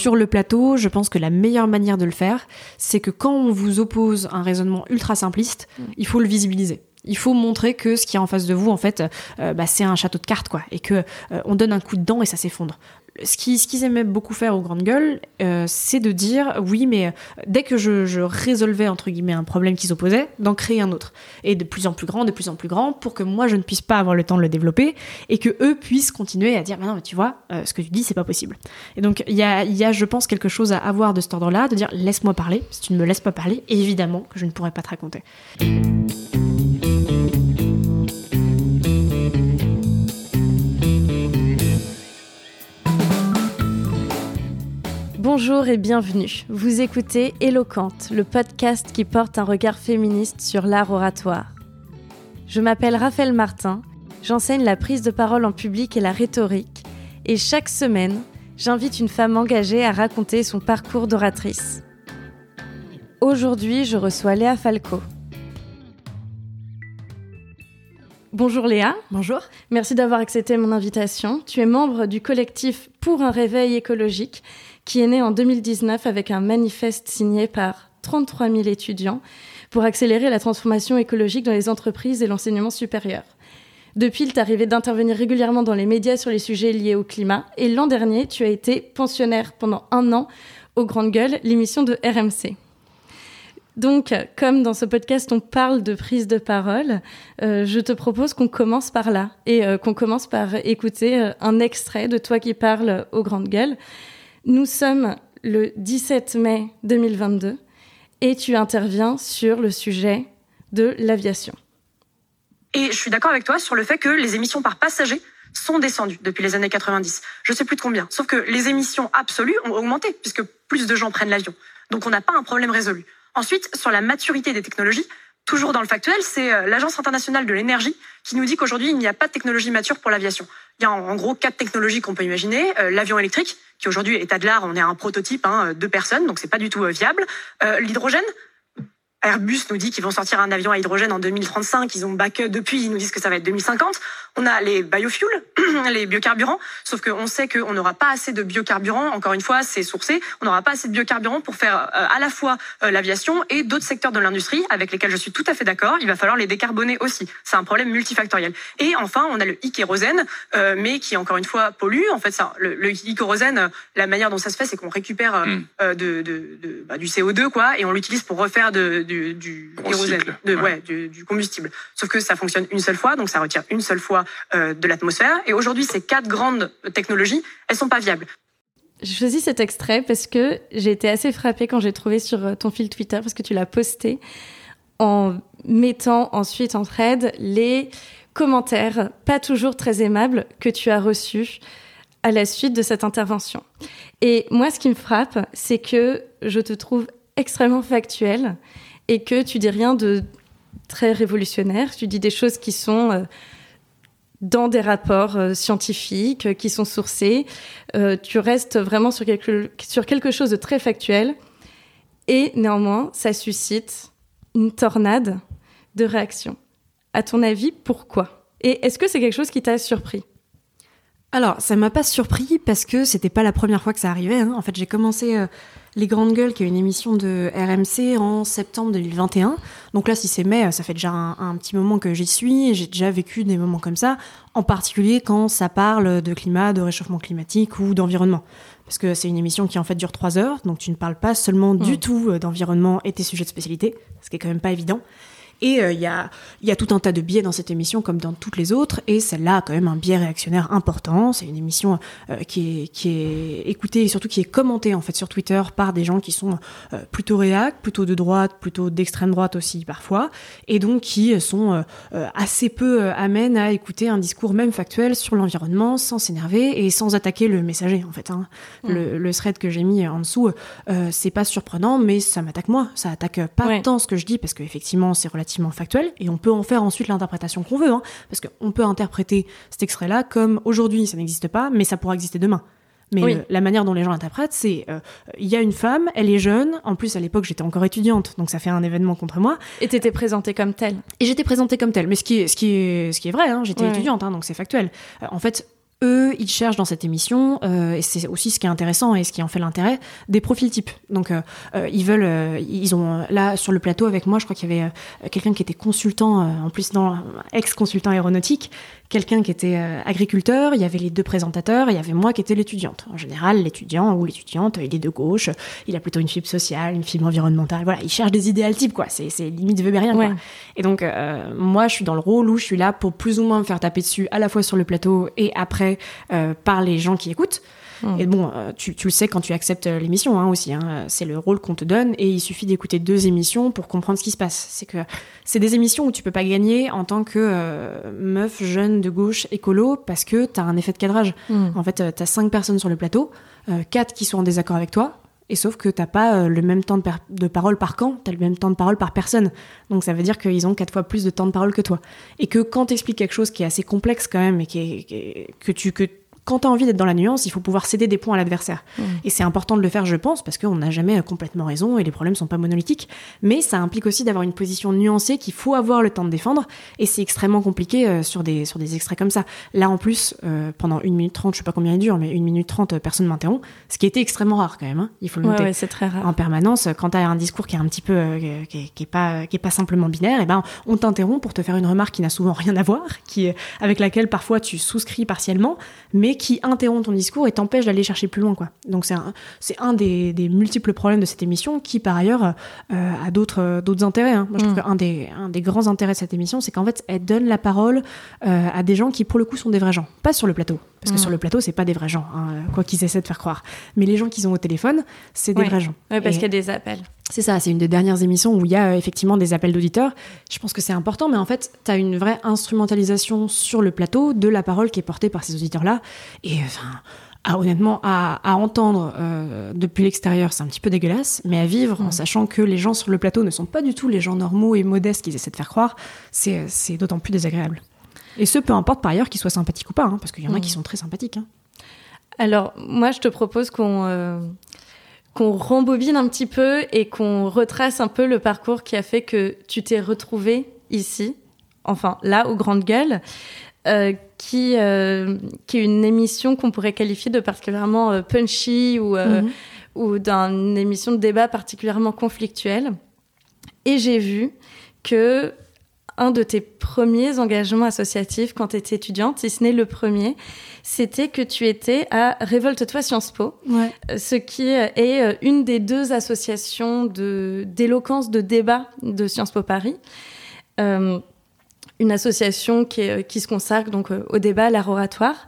sur le plateau, je pense que la meilleure manière de le faire, c'est que quand on vous oppose un raisonnement ultra simpliste, mm. il faut le visibiliser. Il faut montrer que ce qui est en face de vous, en fait, euh, bah, c'est un château de cartes, quoi, et que euh, on donne un coup de dent et ça s'effondre ce qu'ils aimaient beaucoup faire aux grandes gueules, euh, c'est de dire oui, mais dès que je, résolvais entre guillemets un problème qui s'opposait, d'en créer un autre et de plus en plus grand, de plus en plus grand, pour que moi je ne puisse pas avoir le temps de le développer et que eux puissent continuer à dire mais non, mais tu vois, ce que tu dis c'est pas possible. Et donc il y a, y a, je pense, quelque chose à avoir de cet ordre-là, de dire laisse-moi parler. Si tu ne me laisses pas parler, évidemment que je ne pourrai pas te raconter. Bonjour et bienvenue. Vous écoutez Éloquente, le podcast qui porte un regard féministe sur l'art oratoire. Je m'appelle Raphaël Martin, j'enseigne la prise de parole en public et la rhétorique, et chaque semaine, j'invite une femme engagée à raconter son parcours d'oratrice. Aujourd'hui, je reçois Léa Falco. Bonjour Léa. Bonjour. Merci d'avoir accepté mon invitation. Tu es membre du collectif Pour un réveil écologique qui est né en 2019 avec un manifeste signé par 33 000 étudiants pour accélérer la transformation écologique dans les entreprises et l'enseignement supérieur. Depuis, il t'est arrivé d'intervenir régulièrement dans les médias sur les sujets liés au climat. Et l'an dernier, tu as été pensionnaire pendant un an au Grande Gueule, l'émission de RMC. Donc, comme dans ce podcast, on parle de prise de parole, euh, je te propose qu'on commence par là et euh, qu'on commence par écouter euh, un extrait de toi qui parles au Grande Gueule. Nous sommes le 17 mai 2022 et tu interviens sur le sujet de l'aviation. Et je suis d'accord avec toi sur le fait que les émissions par passagers sont descendues depuis les années 90. Je sais plus de combien. Sauf que les émissions absolues ont augmenté puisque plus de gens prennent l'avion. Donc on n'a pas un problème résolu. Ensuite, sur la maturité des technologies, toujours dans le factuel, c'est euh, l'Agence internationale de l'énergie qui nous dit qu'aujourd'hui, il n'y a pas de technologie mature pour l'aviation. Il y a en gros quatre technologies qu'on peut imaginer. Euh, l'avion électrique, qui aujourd'hui est à de l'art, on est un prototype, hein, deux personnes, donc c'est pas du tout euh, viable. L'hydrogène, Airbus nous dit qu'ils vont sortir un avion à hydrogène en 2035. Ils ont back depuis, ils nous disent que ça va être 2050. On a les biofuels, les biocarburants, sauf qu'on sait qu'on n'aura pas assez de biocarburants. Encore une fois, c'est sourcé. On n'aura pas assez de biocarburants pour faire euh, à la fois euh, l'aviation et d'autres secteurs de l'industrie avec lesquels je suis tout à fait d'accord. Il va falloir les décarboner aussi. C'est un problème multifactoriel. Et enfin, on a le e-kérosène, euh, mais qui encore une fois pollue. En fait, ça, le, le e-kérosène, la manière dont ça se fait, c'est qu'on récupère hmm. de, de, de bah, du CO2 quoi, et on l'utilise pour refaire de du, du de, ouais. du, combustible. Sauf que ça fonctionne une seule fois, donc ça retire une seule fois euh, de l'atmosphère. Et aujourd'hui, ces quatre grandes technologies, elles sont pas viables. Je choisis cet extrait parce que j'ai été assez frappée quand j'ai trouvé sur euh, ton fil Twitter, parce que tu l'as posté, en mettant ensuite en thread les commentaires pas toujours très aimables que tu as reçus à la suite de cette intervention. Et moi, ce qui me frappe, c'est que je te trouve extrêmement factuel et que tu dis rien de très révolutionnaire. Tu dis des choses qui sont euh, dans des rapports euh, scientifiques, euh, qui sont sourcés. tu restes vraiment sur quelque, sur quelque chose de très factuel. Et néanmoins, ça suscite une tornade de réactions. À ton avis, pourquoi? Et est-ce que c'est quelque chose qui t'a surpris? Alors, ça m'a pas surpris parce que c'était pas la première fois que ça arrivait. Hein. En fait, j'ai commencé les Grandes Gueules, qui est une émission de RMC en septembre 2021. Donc là, si c'est mai, ça fait déjà un, petit moment que j'y suis et j'ai déjà vécu des moments comme ça, en particulier quand ça parle de climat, de réchauffement climatique ou d'environnement. Parce que c'est une émission qui en fait dure trois heures, donc tu ne parles pas seulement du mmh. tout euh, d'environnement et tes sujets de spécialité, ce qui est quand même pas évident. Et euh, il y, a, y a tout un tas de biais dans cette émission, comme dans toutes les autres, et celle-là a quand même un biais réactionnaire important. C'est une émission euh, qui, est, qui est écoutée et surtout qui est commentée en fait sur Twitter par des gens qui sont euh, plutôt réac, plutôt de droite, plutôt d'extrême droite aussi parfois, et donc qui sont assez peu amènes à écouter un discours même factuel sur l'environnement sans s'énerver et sans attaquer le messager en fait. Hein. Mm. Le, le, thread que j'ai mis en dessous, c'est pas surprenant, mais ça m'attaque moi. Ça attaque pas tant ce que je dis parce qu'effectivement c'est relativement factuel et on peut en faire ensuite l'interprétation qu'on veut, hein, parce qu'on peut interpréter cet extrait-là comme aujourd'hui ça n'existe pas, mais ça pourra exister demain. Mais la manière dont les gens l'interprètent, c'est euh, il y a une femme, elle est jeune. En plus, à l'époque, j'étais encore étudiante, donc ça fait un événement contre moi. Et t'étais présentée comme telle. Et j'étais présentée comme telle. Mais ce qui est, ce qui est, ce qui est vrai, hein, j'étais étudiante, hein, donc c'est factuel. Euh, en fait, eux, ils cherchent dans cette émission, euh, et c'est aussi ce qui est intéressant et ce qui en fait l'intérêt, des profils types. Donc, euh, euh, ils veulent, euh, ils ont là sur le plateau avec moi, je crois qu'il y avait euh, quelqu'un qui était consultant, euh, en plus dans ex-consultant aéronautique, quelqu'un qui était euh, agriculteur, il y avait les deux présentateurs, et il y avait moi qui étais l'étudiante. En général, l'étudiant ou l'étudiante, il est de gauche, il a plutôt une fibre sociale, une fibre environnementale, voilà, il cherche des idéals types, quoi. C'est, c'est limite Weberien, quoi. Ouais. Et donc, euh, moi, je suis dans le rôle où je suis là pour plus ou moins me faire taper dessus, à la fois sur le plateau et après euh, par les gens qui écoutent. Mm. Et bon, euh, tu, tu le sais quand tu acceptes euh, l'émission hein, aussi. Hein, c'est le rôle qu'on te donne et il suffit d'écouter deux émissions pour comprendre ce qui se passe. C'est que c'est des émissions où tu peux pas gagner en tant que euh, meuf jeune de gauche écolo parce que t'as un effet de cadrage. Mm. En fait, euh, t'as cinq personnes sur le plateau, euh, quatre qui sont en désaccord avec toi. Et sauf que t'as pas euh, le même temps de, parole par camp, t'as le même temps de parole par personne. Donc ça veut dire qu'ils ont quatre fois plus de temps de parole que toi. Et que quand t'expliques quelque chose qui est assez complexe quand même et qui est, qui est- que tu que quand t'as envie d'être dans la nuance, il faut pouvoir céder des points à l'adversaire. Mm. Et c'est important de le faire, je pense, parce qu'on n'a jamais euh, complètement raison et les problèmes sont pas monolithiques. Mais ça implique aussi d'avoir une position nuancée qu'il faut avoir le temps de défendre. Et c'est extrêmement compliqué euh, sur, des, sur des extraits comme ça. Là, en plus, euh, pendant 1 minute 30, je sais pas combien il dure, mais 1 minute 30, euh, personne m'interrompt. Ce qui était extrêmement rare quand même, hein, il faut le Ouais, noter ouais, c'est très rare. en permanence, quand tu as un discours qui est un petit peu euh, qui, est, qui est pas qui est pas simplement binaire, et ben on t'interrompt pour te faire une remarque qui n'a souvent rien à voir, qui avec laquelle parfois tu souscris partiellement, mais qui interrompt ton discours et t'empêche d'aller chercher plus loin quoi. Donc c'est un un des, des multiples problèmes de cette émission qui par ailleurs euh, a d'autres euh, intérêts. hein. Moi je trouve Mm. qu'un des un des grands intérêts de cette émission, c'est qu'en fait elle donne la parole euh, à des gens qui pour le coup sont des vrais gens, pas sur le plateau. Parce que Mm. sur le plateau, c'est pas des vrais gens, hein, quoi qu'ils essaient de faire croire. Mais les gens qu'ils ont au téléphone, c'est des Ouais. vrais gens. Ouais, parce qu'il y a des appels. c'est ça, c'est une des dernières émissions où il y a euh, effectivement des appels d'auditeurs. Je pense que c'est important, mais en fait, tu as une vraie instrumentalisation sur le plateau de la parole qui est portée par ces auditeurs-là. Et enfin, à, honnêtement, à, à entendre euh, depuis l'extérieur, c'est un petit peu dégueulasse, mais à vivre en Mm. sachant que les gens sur le plateau ne sont pas du tout les gens normaux et modestes qu'ils essaient de faire croire, c'est d'autant plus désagréable. Et ce, peu importe par ailleurs qu'ils soient sympathiques ou pas, hein, parce qu'il y en a qui sont très sympathiques. hein. Alors, moi, je te propose qu'on euh, qu'on rembobine un petit peu et qu'on retrace un peu le parcours qui a fait que tu t'es retrouvé ici, enfin là, aux Grandes Gueules, euh, qui, euh, qui est une émission qu'on pourrait qualifier de particulièrement euh, punchy ou, Mhm. ou d'une émission de débat particulièrement conflictuelle. Et j'ai vu que un de tes premiers engagements associatifs quand tu étais étudiante, si ce n'est le premier, c'était que tu étais à Révolte-toi Sciences Po, Ouais. euh, ce qui est euh, une des deux associations d'éloquence de, débat de Sciences Po Paris. Euh, une association qui, est- qui se consacre donc au débat, à l'art oratoire.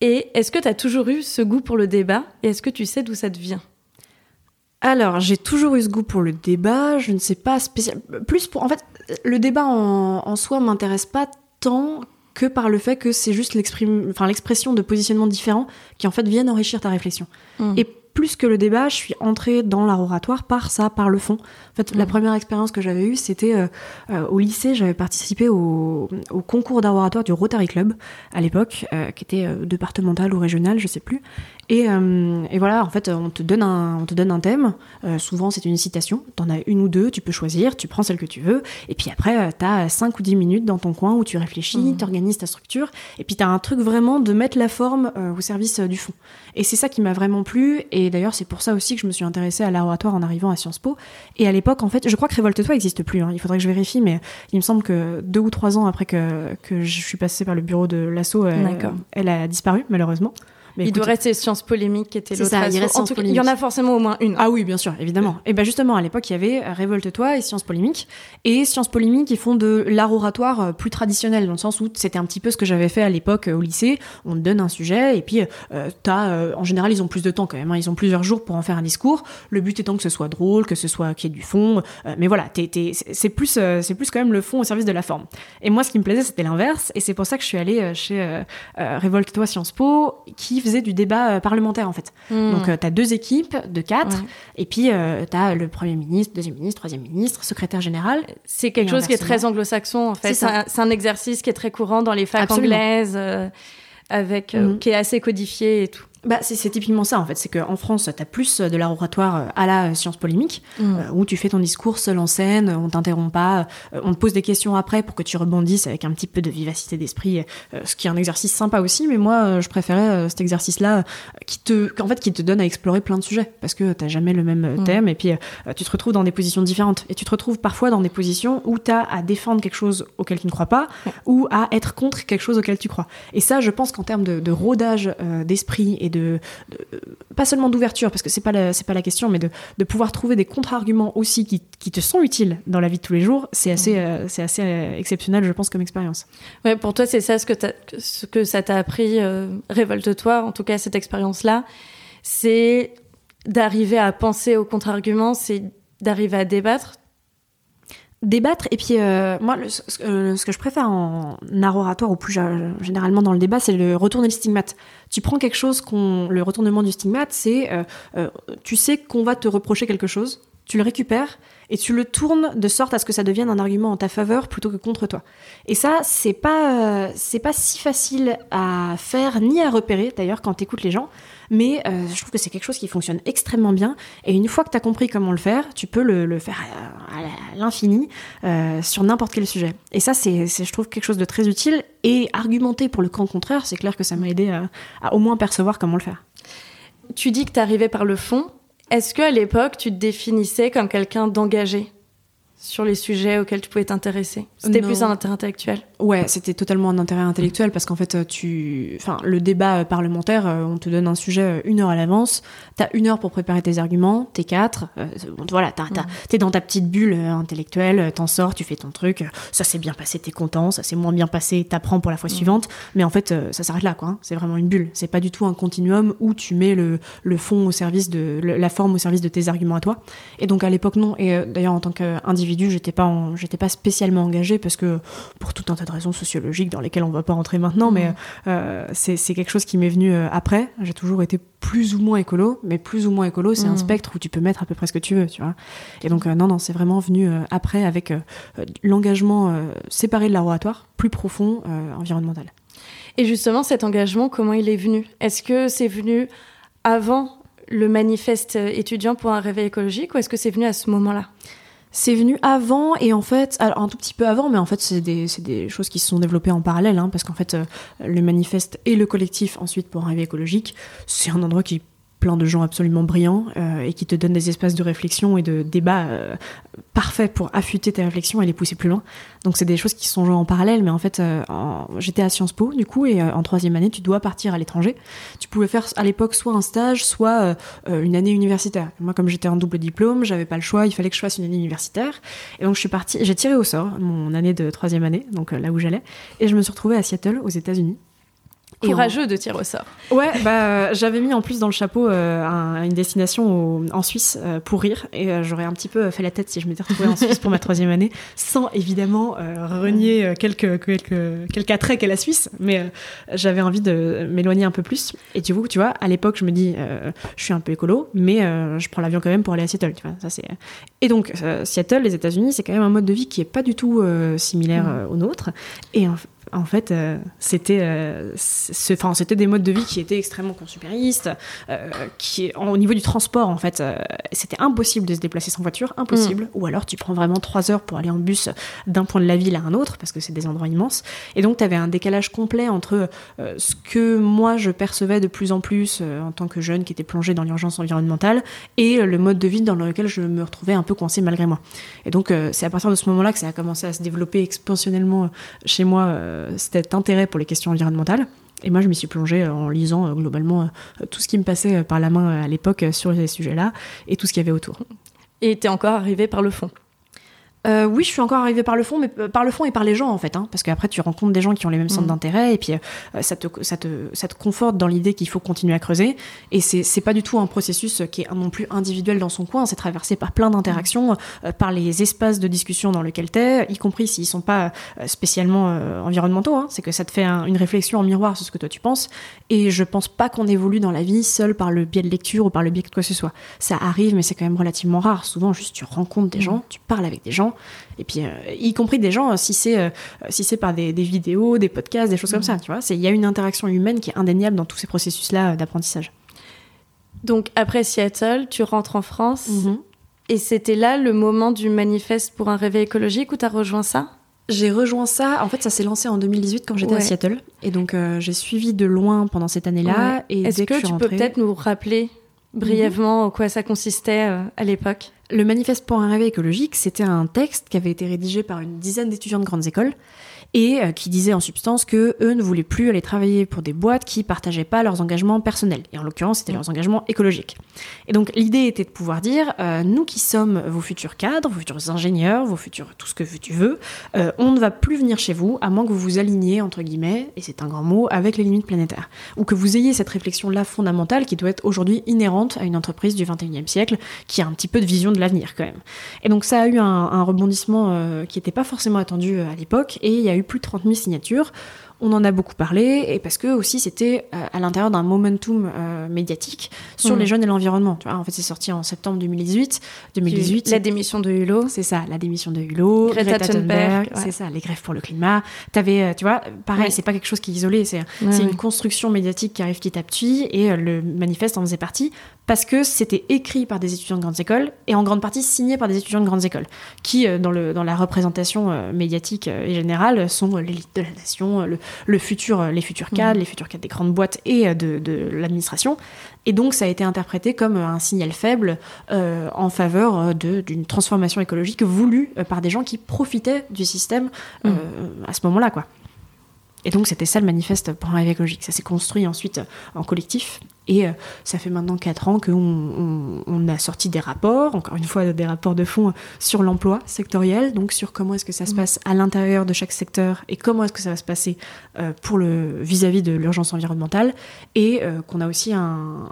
Et est-ce que tu as toujours eu ce goût pour le débat? Et est-ce que tu sais d'où ça te vient? Alors, j'ai toujours eu ce goût pour le débat. Je ne sais pas spécial. Plus pour. En fait, le débat en, en soi m'intéresse pas tant que par le fait que c'est juste enfin, l'expression de positionnements différents qui en fait viennent enrichir ta réflexion. Mm. Et plus que le débat, je suis entrée dans l'art oratoire par ça, par le fond. En fait, la Mm. première expérience que j'avais eue, c'était euh, euh, au lycée. J'avais participé au, au concours d'art oratoire du Rotary Club à l'époque, euh, qui était départemental ou régional, je sais plus. Et, et voilà, en fait, on te donne un, on te donne un thème. Souvent, c'est une citation. T'en as une ou deux, tu peux choisir, tu prends celle que tu veux. Et puis après, t'as 5 ou 10 minutes dans ton coin où tu réfléchis, Mhm. t'organises ta structure. Et puis t'as un truc vraiment de mettre la forme au service du fond. Et c'est ça qui m'a vraiment plu. Et d'ailleurs, c'est pour ça aussi que je me suis intéressée à l'art oratoire en arrivant à Sciences Po. Et à l'époque, en fait, je crois que Révolte-toi n'existe plus. hein. Il faudrait que je vérifie, mais il me semble que deux ou trois ans après que, que je suis passée par le bureau de l'assaut, elle a disparu, malheureusement. Mais Il écoute, doit rester Sciences Polémiques qui était l'autre il En tout cas, il y en a forcément au moins une. Ah oui, bien sûr, évidemment. Et ben justement, à l'époque, il y avait euh, Révolte-toi et Sciences Polémiques. Et Sciences Polémiques, ils font de l'art oratoire euh, plus traditionnel, dans le sens où c'était un petit peu ce que j'avais fait à l'époque euh, au lycée. On te donne un sujet, et puis euh, t'as, euh, en général, ils ont plus de temps quand même. hein. Ils ont plusieurs jours pour en faire un discours. Le but étant que ce soit drôle, que ce soit qu'il y ait du fond. Euh, mais voilà, t'es- t'es- c'est plus, c'est plus quand même le fond au service de la forme. Et moi, ce qui me plaisait, c'était l'inverse. Et c'est pour ça que je suis allée chez Révolte-toi Sciences Po, qui faisait du débat euh, parlementaire en fait. Hmm. Donc, euh, tu as deux équipes de quatre, et puis euh, tu as le Premier ministre, deuxième ministre, troisième ministre, secrétaire général. C'est quelque chose qui est très anglo-saxon en fait. C'est un, exercice qui est très courant dans les facs Absolument. anglaises, avec, Mhm. qui est assez codifié et tout. Bah, c'est typiquement ça en fait, c'est qu'en France, tu as plus de l'oratoire euh, à la science polémique, Mm. euh, où tu fais ton discours seul en scène, on t'interrompt pas, euh, on te pose des questions après pour que tu rebondisses avec un petit peu de vivacité d'esprit, euh, ce qui est un exercice sympa aussi, mais moi euh, je préférais euh, cet exercice-là euh, qui te, en fait, qui te donne à explorer plein de sujets, parce que t'as jamais le même euh, Mm. thème, et puis euh, tu te retrouves dans des positions différentes, et tu te retrouves parfois dans des positions où tu as à défendre quelque chose auquel tu ne crois pas, ou à être contre quelque chose auquel tu crois. Et ça, je pense qu'en termes de, de rodage euh, d'esprit et de, de- pas seulement d'ouverture, parce que c'est pas la, c'est pas la question, mais de, de pouvoir trouver des contre-arguments aussi qui, qui te sont utiles dans la vie de tous les jours, c'est assez, euh, c'est assez euh, exceptionnel, je pense, comme expérience. Ouais, pour toi, c'est ça ce que, ce que ça t'a appris, euh, révolte-toi, en tout cas cette expérience-là, c'est d'arriver à penser au contre-argument, c'est d'arriver à débattre. Débattre et puis euh, moi euh, ce que je préfère en art oratoire ou plus gé- généralement dans le débat c'est le retourner le stigmate tu prends quelque chose qu'on le retournement du stigmate c'est euh, euh, tu sais qu'on va te reprocher quelque chose tu le récupères et tu le tournes de sorte à ce que ça devienne un argument en ta faveur plutôt que contre toi. Et ça, c'est pas, euh, c'est pas si facile à faire ni à repérer d'ailleurs quand t'écoutes les gens, mais euh, je trouve que c'est quelque chose qui fonctionne extrêmement bien. Et une fois que t'as compris comment le faire, tu peux le, le faire à, à l'infini euh, sur n'importe quel sujet. Et ça, c'est, je trouve, quelque chose de très utile. Et argumenter pour le camp contraire, c'est clair que ça m'a aidé à, à au moins percevoir comment le faire. Tu dis que tu arrivais par le fond. Est-ce qu'à l'époque, tu te définissais comme quelqu'un d'engagé sur les sujets auxquels tu pouvais t'intéresser? C'était plus un intérêt intellectuel? Ouais, c'était totalement un intérêt intellectuel parce qu'en fait, tu, enfin, le débat euh, parlementaire, euh, on te donne un sujet euh, une heure à l'avance. T'as une heure pour préparer tes arguments, t'es quatre. euh, voilà, t'as- t'es dans ta petite bulle euh, intellectuelle, euh, t'en sors, tu fais ton truc. euh, Ça s'est bien passé, t'es content. Ça s'est moins bien passé, t'apprends pour la fois suivante. Mais en fait, euh, ça s'arrête là, quoi. hein. C'est vraiment une bulle. C'est pas du tout un continuum où tu mets le, le fond au service de, le- la forme au service de tes arguments à toi. Et donc à l'époque non. Et euh, d'ailleurs en tant qu'individu, j'étais pas, j'étais pas spécialement engagée parce que pour tout un tas de raisons sociologiques dans lesquelles on va pas rentrer maintenant, mais euh, c'est quelque chose qui m'est venu euh, après. J'ai toujours été plus ou moins écolo, mais plus ou moins écolo, c'est un Mhm. spectre où tu peux mettre à peu près ce que tu veux, tu vois. Et donc euh, non, non, c'est vraiment venu après avec l'engagement séparé de l'oratoire, plus profond, environnemental. Et justement, cet engagement, comment il est venu? Est-ce que c'est venu avant le manifeste étudiant pour un réveil écologique ou est-ce que c'est venu à ce moment-là? C'est venu avant et en fait, un tout petit peu avant, mais en fait c'est des, des choses qui se sont développées en parallèle, hein, parce qu'en fait euh, le manifeste et le collectif ensuite pour un réveil écologique, c'est un endroit qui plein de gens absolument brillants euh, et qui te donne des espaces de réflexion et de débat euh, parfaits pour affûter tes réflexions et les pousser plus loin. Donc c'est des choses qui sont jouées en parallèle, mais en fait euh, j'étais à Sciences Po du coup et en troisième année tu dois partir à l'étranger. Tu pouvais faire à l'époque soit un stage, soit une année universitaire. Moi comme j'étais en double diplôme, j'avais pas le choix, il fallait que je fasse une année universitaire. Et donc je suis partie, j'ai tiré au sort mon année de troisième année, donc là où j'allais, et je me suis retrouvée à Seattle aux États-Unis. Courageux de tirer au sort. Ouais, bah j'avais mis en plus dans le chapeau euh, un- une destination au- en Suisse euh, pour rire et euh, j'aurais un petit peu fait la tête si je m'étais retrouvée en Suisse pour ma troisième année, sans évidemment renier quelques quelques quelques attraits qu'est la Suisse, mais j'avais envie de m'éloigner un peu plus. Et du coup, tu vois, à l'époque, je me dis, je suis un peu écolo, mais je prends l'avion quand même pour aller à Seattle, tu vois. Ça c'est. Et donc Seattle, les États-Unis, c'est quand même un mode de vie qui est pas du tout similaire euh, au nôtre. Et en, fait, euh, c'était, euh, enfin, c'était des modes de vie qui étaient extrêmement consuméristes, euh, qui, en- au niveau du transport, en fait, c'était impossible de se déplacer sans voiture, impossible. Ou alors, tu prends vraiment trois heures pour aller en bus d'un point de la ville à un autre, parce que c'est des endroits immenses. Et donc, tu avais un décalage complet entre ce que moi je percevais de plus en plus en tant que jeune qui était plongé dans l'urgence environnementale et le mode de vie dans lequel je me retrouvais un peu coincé malgré moi. Et donc, c'est à partir de ce moment-là que ça a commencé à se développer expansionnellement chez moi cet intérêt pour les questions environnementales. Et moi, je m'y suis plongée euh, en lisant euh, globalement euh, tout ce qui me passait euh, par la main euh, à l'époque euh, sur ces sujets-là et tout ce qu'il y avait autour. Et t'es encore arrivé par le fond. Euh, oui, je suis encore arrivée par le fond, mais euh, par le fond et par les gens en fait, hein, parce qu'après tu rencontres des gens qui ont les mêmes centres Mm. d'intérêt et puis euh, ça, te, ça, te, ça te conforte dans l'idée qu'il faut continuer à creuser. Et c'est pas du tout un processus qui est non plus individuel dans son coin, c'est traversé par plein d'interactions, euh, par les espaces de discussion dans lesquels t'es, y compris s'ils sont pas spécialement environnementaux. Hein, c'est que ça te fait un- une réflexion en miroir sur ce que toi tu penses. Et je pense pas qu'on évolue dans la vie seul par le biais de lecture ou par le biais de quoi que ce soit. Ça arrive, mais c'est quand même relativement rare. Souvent, juste tu rencontres des gens, tu parles avec des gens gens. Et puis, y compris des gens, si c'est si c'est par des, vidéos, des podcasts, des choses comme mmh. ça, tu vois. Il y a une interaction humaine qui est indéniable dans tous ces processus-là d'apprentissage. Donc après Seattle, tu rentres en France. Mhm. Et c'était là le moment du manifeste pour un réveil écologique où tu as rejoint ça? J'ai rejoint ça. En fait, ça s'est lancé en 2018 quand j'étais à Seattle. Et donc, euh, j'ai suivi de loin pendant cette année-là. Et Est-ce que, tu peux peut-être nous rappeler brièvement mhm. en quoi ça consistait euh, à l'époque? Le manifeste pour un réveil écologique, c'était un texte qui avait été rédigé par une dizaine d'étudiants de grandes écoles et euh, qui disait en substance que eux ne voulaient plus aller travailler pour des boîtes qui partageaient pas leurs engagements personnels. Et en l'occurrence, c'était leurs engagements écologiques. Et donc l'idée était de pouvoir dire, euh, nous qui sommes vos futurs cadres, vos futurs ingénieurs, vos futurs tout ce que tu veux, euh, on ne va plus venir chez vous à moins que vous vous aligniez entre guillemets, et c'est un grand mot, avec les limites planétaires, ou que vous ayez cette réflexion-là fondamentale qui doit être aujourd'hui inhérente à une entreprise du 21e siècle qui a un petit peu de vision de l'avenir quand même. Et donc ça a eu un, un rebondissement qui n'était pas forcément attendu à l'époque, et il y a eu plus de 30 000 signatures. On en a beaucoup parlé, et parce que aussi c'était euh, à l'intérieur d'un momentum euh, médiatique sur mm. les jeunes et l'environnement. Tu vois, en fait, c'est sorti en septembre 2018. 2018 la démission de Hulot. C'est ça, la démission de Hulot. Greta, Thunberg. C'est ça, les grèves pour le climat. T'avais, euh, tu vois, pareil, c'est pas quelque chose qui est isolé, c'est une construction médiatique qui arrive petit à petit, et le manifeste en faisait partie parce que c'était écrit par des étudiants de grandes écoles et en grande partie signé par des étudiants de grandes écoles, qui, dans, le, dans la représentation médiatique et générale, sont l'élite de la nation, le, le futur, euh, les futurs mmh. cadres, les futurs cadres des grandes boîtes et euh, de, l'administration. Et donc, ça a été interprété comme un signal faible euh, en faveur d'une transformation écologique voulue par des gens qui profitaient du système mmh. à ce moment-là, quoi. Et donc, c'était ça le manifeste pour un rêve écologique. Ça s'est construit ensuite en collectif et euh, ça fait maintenant 4 ans qu'on on, a sorti des rapports, encore une fois des rapports de fond sur l'emploi sectoriel, donc sur comment est-ce que ça se mmh. passe à l'intérieur de chaque secteur et comment est-ce que ça va se passer euh, pour le vis-à-vis de l'urgence environnementale, et euh, qu'on a aussi un,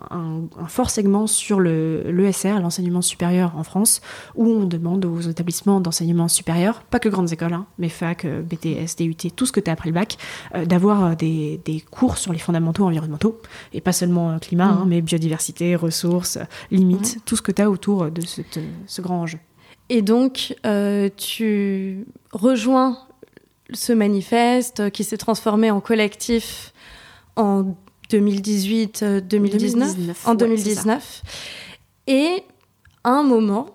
fort segment sur l'ESR, l'enseignement supérieur en France, où on demande aux établissements d'enseignement supérieur, pas que grandes écoles, hein, mais fac, BTS, DUT, tout ce que tu as après le bac, d'avoir des, des cours sur les fondamentaux environnementaux, et pas seulement climat, hein, mm. mais biodiversité, ressources, limites, tout ce que tu as autour de ce, grand enjeu. Et donc, euh, tu rejoins ce manifeste qui s'est transformé en collectif en 2018-2019, euh, en 2019. et à un moment,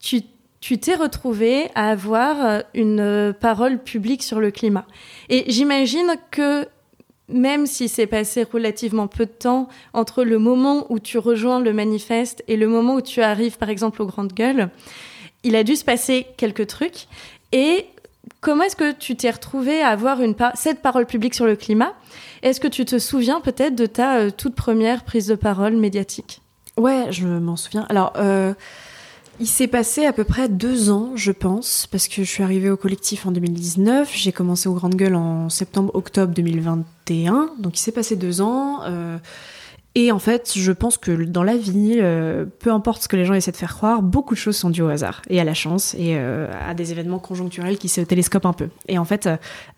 tu tu t'es retrouvé à avoir une parole publique sur le climat. Et j'imagine que même si c'est passé relativement peu de temps entre le moment où tu rejoins le manifeste et le moment où tu arrives, par exemple, aux grandes gueules, il a dû se passer quelques trucs. Et comment est-ce que tu t'es retrouvé à avoir cette parole publique sur le climat? Est-ce que tu te souviens peut-être de ta euh, toute première prise de parole médiatique? Ouais, je m'en souviens. Alors, euh, il s'est passé à peu près deux ans, je pense, parce que je suis arrivée au collectif en 2019, j'ai commencé aux Grandes Gueules en septembre-octobre 2021, donc il s'est passé deux ans. Euh, et en fait, je pense que dans la vie, euh, peu importe ce que les gens essaient de faire croire, beaucoup de choses sont dues au hasard et à la chance et euh, à des événements conjoncturels qui se télescopent un peu. Et en fait,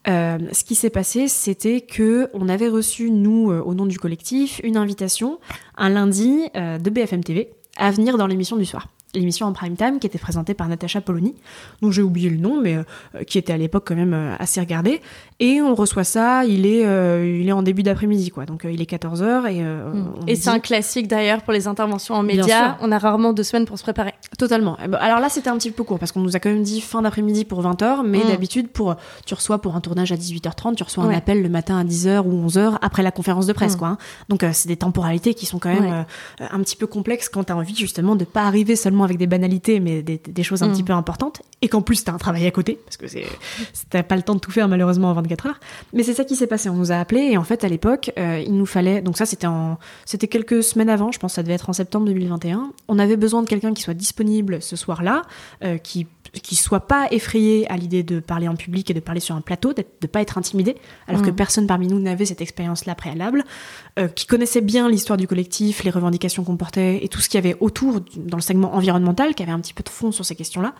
ce qui s'est passé, c'était que on avait reçu nous, au nom du collectif, une invitation un lundi de BFM TV à venir dans l'émission du soir l'émission en prime time qui était présentée par Natacha Polony, dont j'ai oublié le nom, mais euh, qui était à l'époque quand même euh, assez regardée. Et on reçoit ça, il est, euh, il est en début d'après-midi, quoi. Donc il est 14h et. Hmm. et c'est un classique d'ailleurs pour les interventions en médias. On a rarement deux semaines pour se préparer. Totalement. Eh ben, alors là, c'était un petit peu court parce qu'on nous a quand même dit fin d'après-midi pour 20h, mais hmm. d'habitude, pour tu reçois pour un tournage à 18h30, tu reçois un appel le matin à 10h ou 11h après la conférence de presse, hmm. quoi. Hein. Donc c'est des temporalités qui sont quand même un petit peu complexes quand tu as envie justement de pas arriver seulement avec des banalités, mais des, choses un petit peu importantes, et qu'en plus, tu as un travail à côté, parce que t'as pas le temps de tout faire malheureusement en 24 heures. Mais c'est ça qui s'est passé, on nous a appelés, et en fait, à l'époque, euh, il nous fallait, donc ça c'était en, c'était quelques semaines avant, je pense que ça devait être en septembre 2021, on avait besoin de quelqu'un qui soit disponible ce soir-là, euh, qui qui soit pas effrayé à l'idée de parler en public et de parler sur un plateau, de ne pas être intimidé, alors que mm. personne parmi nous n'avait cette expérience-là préalable, euh, qui connaissait bien l'histoire du collectif, les revendications qu'on portait et tout ce qu'il y avait autour dans le segment environnemental, qui avait un petit peu de fond sur ces questions-là.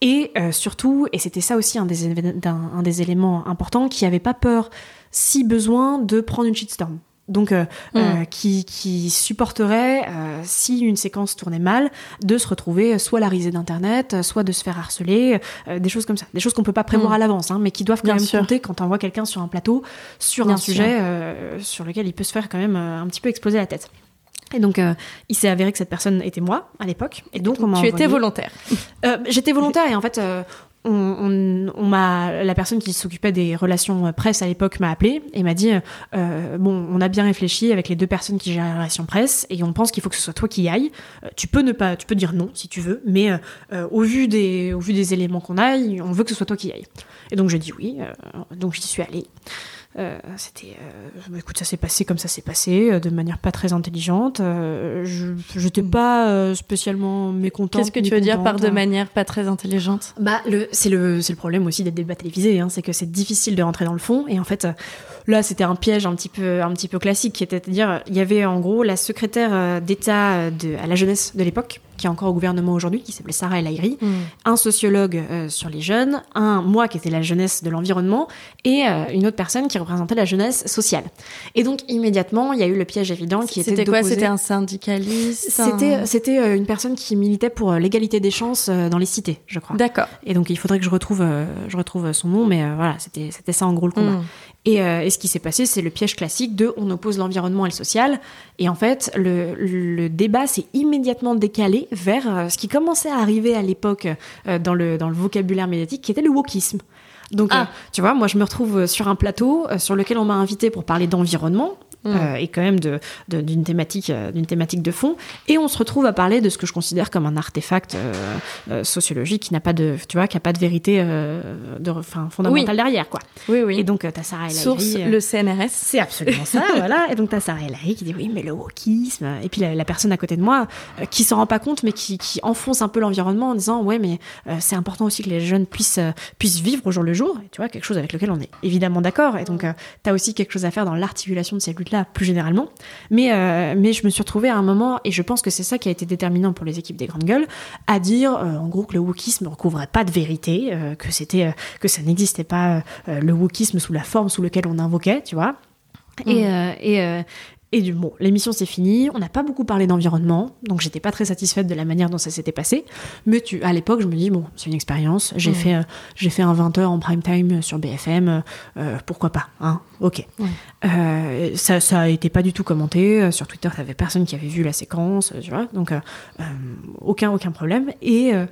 Et euh, surtout, et c'était ça aussi un des, un, des éléments importants, qui n'avait pas peur, si besoin, de prendre une shitstorm. Donc, euh, euh, qui, qui supporterait, euh, si une séquence tournait mal, de se retrouver soit la risée d'internet, soit de se faire harceler, des choses comme ça, des choses qu'on peut pas prévoir Mm. à l'avance, hein, mais qui doivent quand Bien même sûr. compter quand on voit quelqu'un sur un plateau sur Bien un sûr. sujet sur lequel il peut se faire quand même un petit peu exploser la tête. Et donc, euh, il s'est avéré que cette personne était moi à l'époque, et donc on m'a Tu étais volontaire. euh, J'étais volontaire et en fait, euh, on, m'a, la personne qui s'occupait des relations presse à l'époque m'a appelé et m'a dit euh, bon, on a bien réfléchi avec les deux personnes qui gèrent la relation presse et on pense qu'il faut que ce soit toi qui y ailles. Euh, tu peux ne pas, tu peux dire non si tu veux, mais euh, au vu des, au vu des éléments qu'on a, on veut que ce soit toi qui y ailles. Et donc j'ai dit oui, donc j'y suis allée. Euh, c'était euh, bah, écoute ça s'est passé comme ça s'est passé euh, de manière pas très intelligente. Je j'étais pas euh, spécialement mécontente Qu'est-ce que tu veux dire par de manière pas très intelligente? Bah, le, c'est le, c'est le problème aussi des débats télévisés, hein, c'est que c'est difficile de rentrer dans le fond. Et en fait, là, c'était un piège un petit peu, un petit peu classique, qui était de dire, il y avait en gros la secrétaire d'État à la jeunesse de l'époque, qui est encore au gouvernement aujourd'hui, qui s'appelait Sarah El Haïry, un sociologue euh, sur les jeunes, un moi qui était la jeunesse de l'environnement, et euh, une autre personne qui représentait la jeunesse sociale. Et donc immédiatement, il y a eu le piège évident qui était C'était quoi C'était un syndicaliste C'était, un- c'était euh, une personne qui militait pour euh, l'égalité des chances euh, dans les cités, je crois. D'accord. Et donc il faudrait que je retrouve, euh, je retrouve son nom, mais euh, voilà, c'était, c'était ça en gros le combat. Mm. Et, euh, et ce qui s'est passé, c'est le piège classique de on oppose l'environnement et le social. Et en fait, le, le débat s'est immédiatement décalé vers euh, ce qui commençait à arriver à l'époque euh, dans, le, dans le vocabulaire médiatique, qui était le wokisme. Donc, Ah. euh, tu vois, moi, je me retrouve sur un plateau sur lequel on m'a invité pour parler d'environnement. Mm. euh, et quand même de- de- d'une thématique euh, d'une thématique de fond et on se retrouve à parler de ce que je considère comme un artefact euh, sociologique qui n'a pas de tu vois qui a pas de vérité de fondamentale derrière quoi Oui, oui. et donc, t'as Sarah El Source, le CNRS. C'est absolument ça, voilà. Et donc, t'as Sarah El qui dit oui, mais le wokisme. Et puis, la, la personne à côté de moi, qui s'en rend pas compte, mais qui, qui enfonce un peu l'environnement en disant ouais, mais c'est important aussi que les jeunes puissent, puissent vivre au jour le jour. Et tu vois, quelque chose avec lequel on est évidemment d'accord. Et donc, euh, t'as aussi quelque chose à faire dans l'articulation de ces luttes-là, plus généralement. Mais, euh, mais je me suis retrouvée à un moment, et je pense que c'est ça qui a été déterminant pour les équipes des grandes gueules, à dire euh, en gros que le wokisme ne recouvrait pas de vérité, euh, que c'était, que ça n'existait pas le wokisme sous la forme sous laquelle on invoquait, tu vois. Et, euh, et, euh, et du bon, l'émission c'est fini. On n'a pas beaucoup parlé d'environnement, donc j'étais pas très satisfaite de la manière dont ça s'était passé. Mais tu, à l'époque, je me dis bon, c'est une expérience. J'ai fait, euh, j'ai fait un 20 h en prime time sur BFM. euh, pourquoi pas, hein Ok. Euh, ça, ça a été pas du tout commenté Euh, sur Twitter. T'avais personne qui avait vu la séquence, euh, tu vois. Donc euh, euh, aucun aucun problème. Et euh,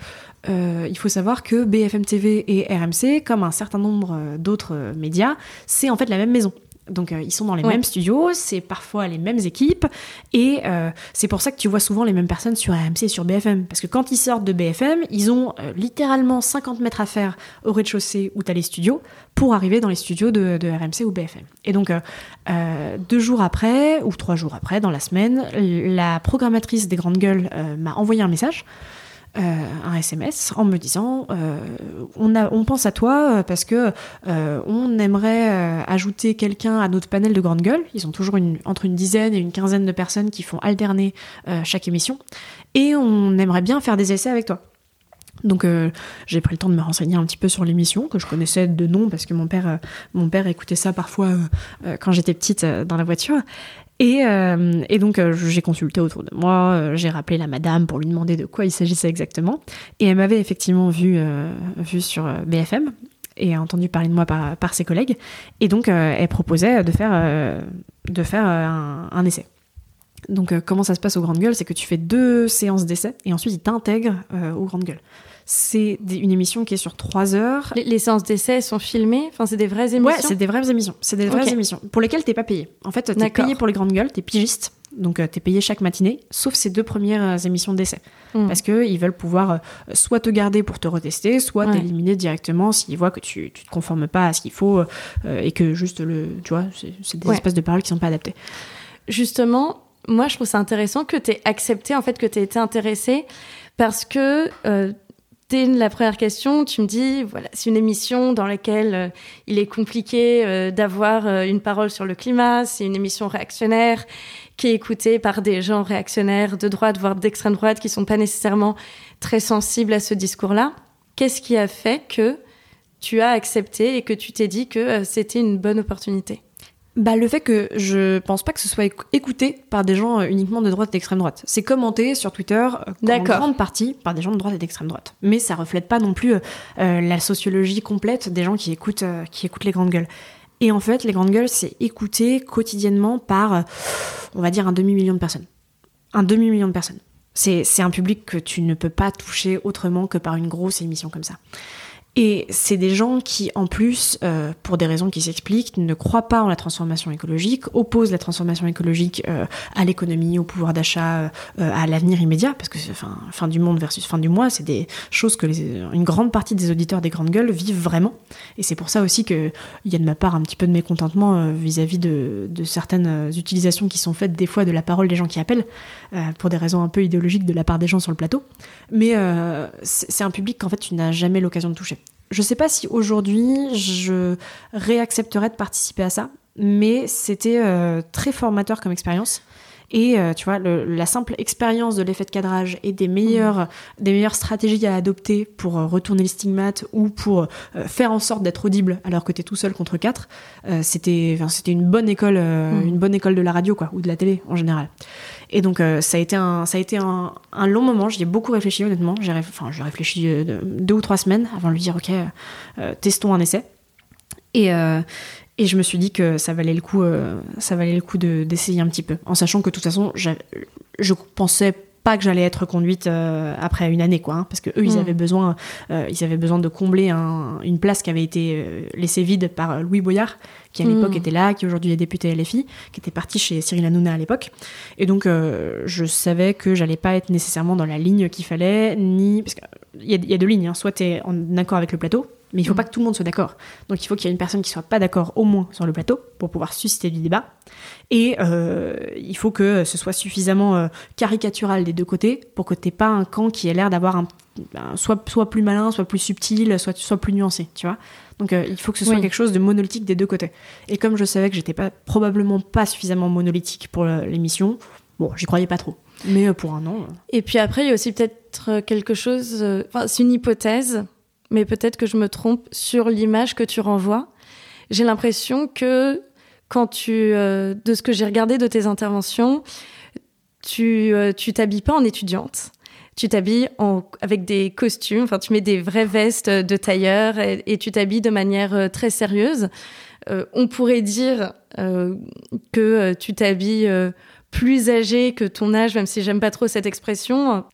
euh, il faut savoir que BFM TV et RMC, comme un certain nombre euh, d'autres euh, médias, c'est en fait la même maison. Donc euh, ils sont dans les Ouais. mêmes studios, c'est parfois les mêmes équipes, et euh, c'est pour ça que tu vois souvent les mêmes personnes sur RMC et sur BFM. Parce que quand ils sortent de BFM, ils ont euh, littéralement 50 mètres à faire au rez-de-chaussée où tu as les studios pour arriver dans les studios de, de RMC ou BFM. Et donc deux jours après, ou trois jours après, dans la semaine, la programmatrice des Grandes Gueules m'a envoyé un message euh, un SMS en me disant euh, on, a, on pense à toi euh, parce que on aimerait ajouter quelqu'un à notre panel de grande gueule. Ils ont toujours une, entre une dizaine et une quinzaine de personnes qui font alterner chaque émission et on aimerait bien faire des essais avec toi. Donc j'ai pris le temps de me renseigner un petit peu sur l'émission que je connaissais de nom parce que mon père mon père écoutait ça parfois quand j'étais petite dans la voiture et, euh, et donc euh, j'ai consulté autour de moi euh, j'ai rappelé la madame pour lui demander de quoi il s'agissait exactement. Et elle m'avait effectivement vu vu sur BFM et entendu parler de moi par, ses collègues. Et donc elle proposait de faire de faire un, un essai. Donc, comment ça se passe aux Grandes Gueules C'est que tu fais deux séances d'essai et ensuite ils t'intègrent aux Grandes Gueules. C'est une émission qui est sur trois heures. Les, les séances d'essai sont filmées Enfin, c'est des vraies émissions Ouais, c'est des vraies émissions. C'est des vraies émissions pour lesquelles t'es pas payé. En fait, t'es payé pour les Grandes Gueules, t'es pigiste. Donc, euh, t'es payé chaque matinée, sauf ces deux premières euh, émissions d'essai. Mm. Parce qu'ils veulent pouvoir euh, soit te garder pour te retester, soit Ouais. t'éliminer directement s'ils voient que tu, tu te conformes pas à ce qu'il faut euh, et que juste le. Tu vois, c'est des Ouais. espèces de paroles qui sont pas adaptées. Justement, moi, je trouve ça intéressant que tu aies accepté, en fait, que tu aies été intéressée parce que euh, dès la première question, tu me dis, voilà, c'est une émission dans laquelle euh, il est compliqué euh, d'avoir euh, une parole sur le climat, c'est une émission réactionnaire qui est écoutée par des gens réactionnaires de droite, voire d'extrême droite, qui sont pas nécessairement très sensibles à ce discours-là. Qu'est-ce qui a fait que tu as accepté et que tu t'es dit que c'était une bonne opportunité? Bah, le fait que je pense pas que ce soit écouté par des gens euh, uniquement de droite et d'extrême droite. C'est commenté sur Twitter euh, en grande partie par des gens de droite et d'extrême droite. Mais ça reflète pas non plus euh, la sociologie complète des gens qui écoutent, qui écoutent les grandes gueules. Et en fait, les grandes gueules, c'est écouté quotidiennement par, on va dire, un demi-million de personnes. Un demi-million de personnes. C'est un public que tu ne peux pas toucher autrement que par une grosse émission comme ça. Et c'est des gens qui, en plus, euh, pour des raisons qui s'expliquent, ne croient pas en la transformation écologique, opposent la transformation écologique euh, à l'économie, au pouvoir d'achat, euh, à l'avenir immédiat, parce que fin, fin du monde versus fin du mois, c'est des choses que les, une grande partie des auditeurs des grandes gueules vivent vraiment. Et c'est pour ça aussi qu'il y a de ma part un petit peu de mécontentement vis-à-vis de, de, certaines utilisations qui sont faites des fois de la parole des gens qui appellent, pour des raisons un peu idéologiques de la part des gens sur le plateau. Mais c'est un public qu'en fait tu n'as jamais l'occasion de toucher je sais pas si aujourd'hui je réaccepterais de participer à ça, mais c'était euh, très formateur comme expérience. Et euh, tu vois, la simple expérience de l'effet de cadrage et des meilleures, mmh. des meilleures stratégies à adopter pour euh, retourner les stigmates ou pour faire en sorte d'être audible alors que tu es tout seul contre quatre, c'était, c'était une bonne école, mmh. une bonne école de la radio quoi, ou de la télé en général. Et donc euh, ça a été un, ça a été un, long moment. J'y ai beaucoup réfléchi honnêtement. J'ai, réfléchi euh, deux ou trois semaines avant de lui dire ok, euh, testons un essai. Et, et je me suis dit que ça valait le coup, ça valait le coup de, d'essayer un petit peu, en sachant que de toute façon, je pensais pas que j'allais être conduite euh, après une année, quoi, hein, parce que eux, ils mm. avaient besoin, euh, ils avaient besoin de combler une place qui avait été euh, laissée vide par Louis Boyard, qui à l'époque mm. était là, qui aujourd'hui est député LFI, qui était parti chez Cyril Hanouna à l'époque. Et donc, je savais que j'allais pas être nécessairement dans la ligne qu'il fallait, ni parce qu'il y, a, y a deux lignes, hein. soit tu es en accord avec le plateau, mais il faut mm. pas que tout le monde soit d'accord. Donc il faut qu'il y ait une personne qui soit pas d'accord au moins sur le plateau pour pouvoir susciter du débat. Et euh, il faut que ce soit suffisamment euh, caricatural des deux côtés pour que t'aies pas un camp qui ait l'air d'avoir un, soit, soit plus malin, soit plus subtil, soit, soit plus nuancé, tu vois. Donc euh, il faut que ce soit quelque chose de monolithique des deux côtés. Et comme je savais que j'étais pas probablement pas suffisamment monolithique pour l'émission, bon, j'y croyais pas trop. Mais pour un an. Et puis après, il y a aussi peut-être quelque chose. Enfin, c'est une hypothèse mais peut-être que je me trompe sur l'image que tu renvoies. J'ai l'impression que quand tu, euh, de ce que j'ai regardé de tes interventions, tu, euh, tu t'habilles pas en étudiante. Tu t'habilles avec des costumes, enfin tu mets des vraies vestes de tailleur et, tu t'habilles de manière euh, très sérieuse. on pourrait dire que tu t'habilles plus âgé que ton âge, même si j'aime pas trop cette expression.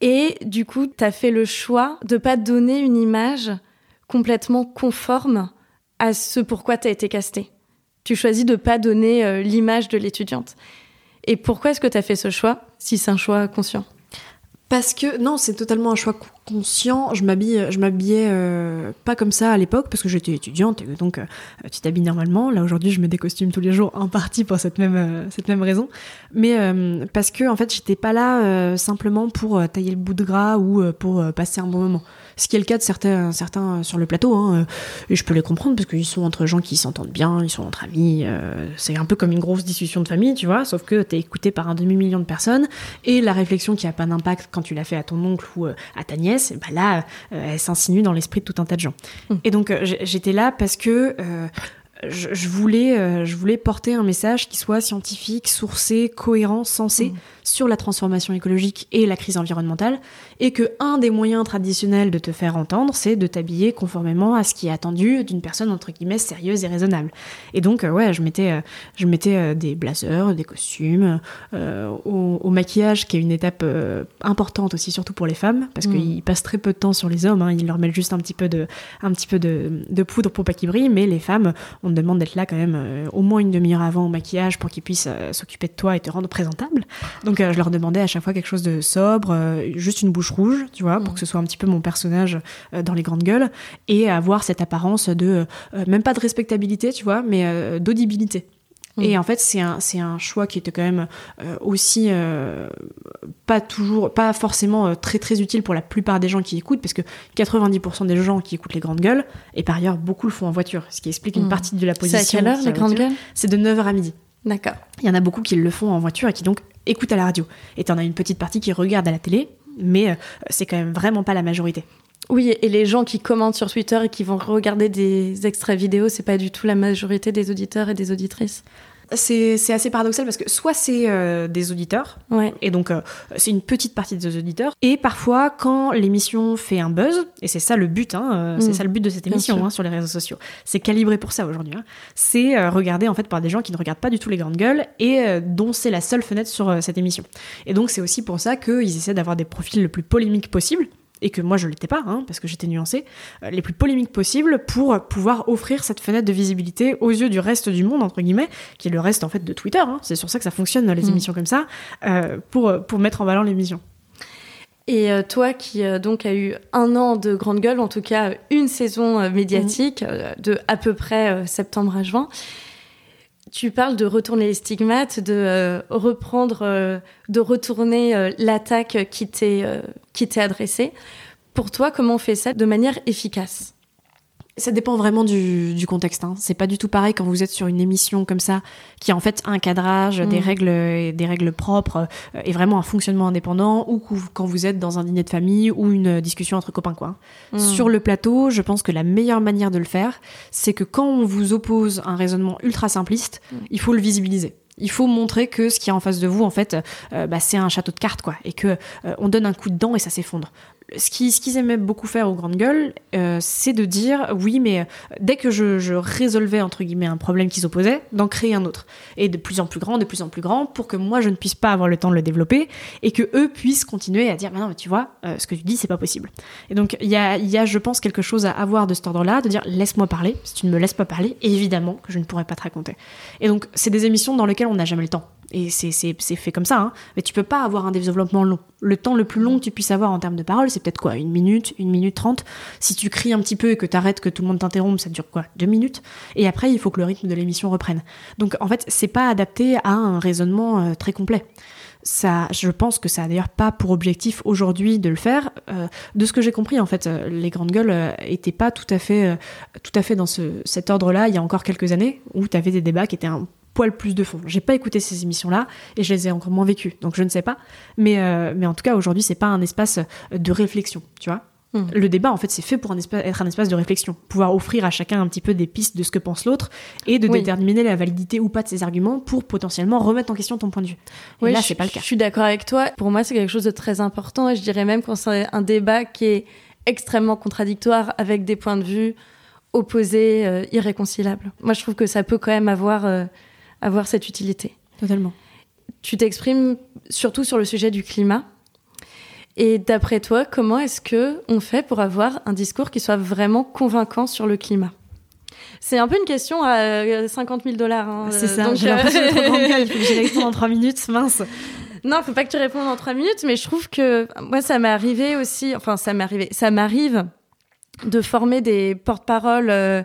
Et du coup, tu as fait le choix de pas donner une image complètement conforme à ce pourquoi tu as été casté. Tu choisis de pas donner euh, l'image de l'étudiante. Et pourquoi est-ce que tu as fait ce choix, si c'est un choix conscient? Parce que non, c'est totalement un choix conscient. Je m'habille, je m'habillais euh, pas comme ça à l'époque parce que j'étais étudiante et donc euh, tu t'habilles normalement. Là aujourd'hui, je mets des costumes tous les jours en partie pour cette même euh, cette même raison, mais parce que en fait, j'étais pas là simplement pour tailler le bout de gras ou pour passer un bon moment ce qui est le cas de certains, certains sur le plateau, hein, et je peux les comprendre parce qu'ils sont entre gens qui s'entendent bien, ils sont entre amis, c'est un peu comme une grosse discussion de famille, tu vois, sauf que t'es écouté par un demi-million de personnes, et la réflexion qui a pas d'impact quand tu l'as fait à ton oncle ou à ta nièce, bah là, euh, elle s'insinue dans l'esprit de tout un tas de gens. Mmh. Et donc j'étais là parce que je, voulais, je voulais porter un message qui soit scientifique, sourcé, cohérent, sensé. Mmh sur la transformation écologique et la crise environnementale, et que un des moyens traditionnels de te faire entendre, c'est de t'habiller conformément à ce qui est attendu d'une personne entre guillemets sérieuse et raisonnable. Et donc, euh, ouais, je mettais, euh, je mettais euh, des blazers, des costumes, au, maquillage, qui est une étape importante aussi, surtout pour les femmes, parce mm. qu'ils passent très peu de temps sur les hommes, hein, ils leur mettent juste un petit peu de, un petit peu de, de poudre pour pas qu'ils brillent, mais les femmes, on demande d'être là quand même au moins une demi-heure avant au maquillage pour qu'ils puissent s'occuper de toi et te rendre présentable. Donc euh, je leur demandais à chaque fois quelque chose de sobre, euh, juste une bouche rouge, tu vois, pour mm. que ce soit un petit peu mon personnage euh, dans les grandes gueules, et avoir cette apparence de, même pas de respectabilité, tu vois, mais d'audibilité. Mm. Et en fait, c'est un, c'est un choix qui était quand même aussi pas toujours, pas forcément très très utile pour la plupart des gens qui écoutent, parce que 90% des gens qui écoutent les grandes gueules, et par ailleurs, beaucoup le font en voiture, ce qui explique une mm. partie de la position. C'est à quelle heure les grandes gueules C'est de 9h à midi. D'accord. Il y en a beaucoup qui le font en voiture et qui donc écoute à la radio. Et t'en as une petite partie qui regarde à la télé, mais euh, c'est quand même vraiment pas la majorité. Oui, et les gens qui commentent sur Twitter et qui vont regarder des extraits vidéo, c'est pas du tout la majorité des auditeurs et des auditrices c'est assez paradoxal parce que soit c'est euh, des auditeurs, et donc euh, c'est une petite partie des auditeurs, et parfois quand l'émission fait un buzz, et c'est ça le but, hein, euh, c'est mm. ça le but de cette émission hein, sur les réseaux sociaux, c'est calibré pour ça aujourd'hui, hein. c'est regardé en fait par des gens qui ne regardent pas du tout les grandes gueules et dont c'est la seule fenêtre sur cette émission. Et donc c'est aussi pour ça qu'ils essaient d'avoir des profils le plus polémiques possible, et que moi je l'étais pas, hein, parce que j'étais nuancée, euh, les plus polémiques possibles pour pouvoir offrir cette fenêtre de visibilité aux yeux du reste du monde, entre guillemets, qui est le reste en fait de Twitter, hein. c'est sur ça que ça fonctionne les mm. émissions comme ça, euh, pour, pour mettre en valeur l'émission. Et euh, toi qui donc a eu un an de grande gueule, en tout cas une saison médiatique mm. de à peu près septembre à juin, tu parles de retourner les stigmates, de euh, reprendre, euh, de retourner euh, l'attaque qui t'est qui t'est adressée. Pour toi, comment on fait ça de manière efficace? Ça dépend vraiment du, contexte. Hein. C'est pas du tout pareil quand vous êtes sur une émission comme ça, qui a en fait un cadrage, des mm. règles, des règles propres, euh, et vraiment un fonctionnement indépendant, ou quand vous êtes dans un dîner de famille ou une discussion entre copains, quoi. Mm. Sur le plateau, je pense que la meilleure manière de le faire, c'est que quand on vous oppose un raisonnement ultra simpliste, mm. il faut le visibiliser il faut montrer que ce qui est en face de vous, en fait, euh, bah, c'est un château de cartes, quoi, et que euh, on donne un coup de dent et ça s'effondre ce qu'ils aimaient beaucoup faire aux grandes gueules, euh, c'est de dire oui, mais euh, dès que je, résolvais entre guillemets un problème qui s'opposait, d'en créer un autre et de plus en plus grand, de plus en plus grand, pour que moi je ne puisse pas avoir le temps de le développer et que eux puissent continuer à dire non, mais tu vois, euh, ce que tu dis c'est pas possible. Et donc il y a, y a, je pense, quelque chose à avoir de cet ordre-là, de dire laisse-moi parler. Si tu ne me laisses pas parler, évidemment que je ne pourrai pas te raconter. Et donc c'est des émissions dans lesquelles on n'a jamais le temps et c'est fait comme ça, hein. mais tu peux pas avoir un développement long. Le temps le plus long que tu puisses avoir en termes de parole, c'est peut-être quoi Une minute, une minute trente Si tu cries un petit peu et que t'arrêtes, que tout le monde t'interrompt, ça dure quoi Deux minutes Et après, il faut que le rythme de l'émission reprenne. Donc en fait, c'est pas adapté à un raisonnement euh, très complet. Ça, je pense que ça a d'ailleurs pas pour objectif aujourd'hui de le faire. Euh, de ce que j'ai compris, en fait, euh, les grandes gueules étaient pas tout à fait, tout à fait dans ce, cet ordre-là il y a encore quelques années, où tu avais des débats qui étaient un poil plus de fond. J'ai pas écouté ces émissions-là et je les ai encore moins vécues, donc je ne sais pas. Mais, euh, mais en tout cas, aujourd'hui, c'est pas un espace de réflexion, tu vois. Hmm. Le débat, en fait, c'est fait pour un espace, être un espace de réflexion, pouvoir offrir à chacun un petit peu des pistes de ce que pense l'autre et de déterminer la validité ou pas de ses arguments pour potentiellement remettre en question ton point de vue. Et oui, là, c'est pas le cas. Je suis d'accord avec toi. Pour moi, c'est quelque chose de très important et je dirais même quand c'est un débat qui est extrêmement contradictoire avec des points de vue opposés, euh, irréconciliables. Moi, je trouve que ça peut quand même avoir euh, avoir cette utilité. Totalement. Tu t'exprimes surtout sur le sujet du climat. Et d'après toi, comment est-ce que on fait pour avoir un discours qui soit vraiment convaincant sur le climat? C'est un peu une question à 50 euh, 000 dollars. Hein, c'est ça, j'ai l'impression d'être trop il faut que j'y réponde en 3 minutes, mince. Non, faut pas que tu répondes en 3 minutes, mais je trouve que moi, ça m'est arrivé aussi, enfin, ça m'est arrivé, ça m'arrive de former des porte-paroles euh,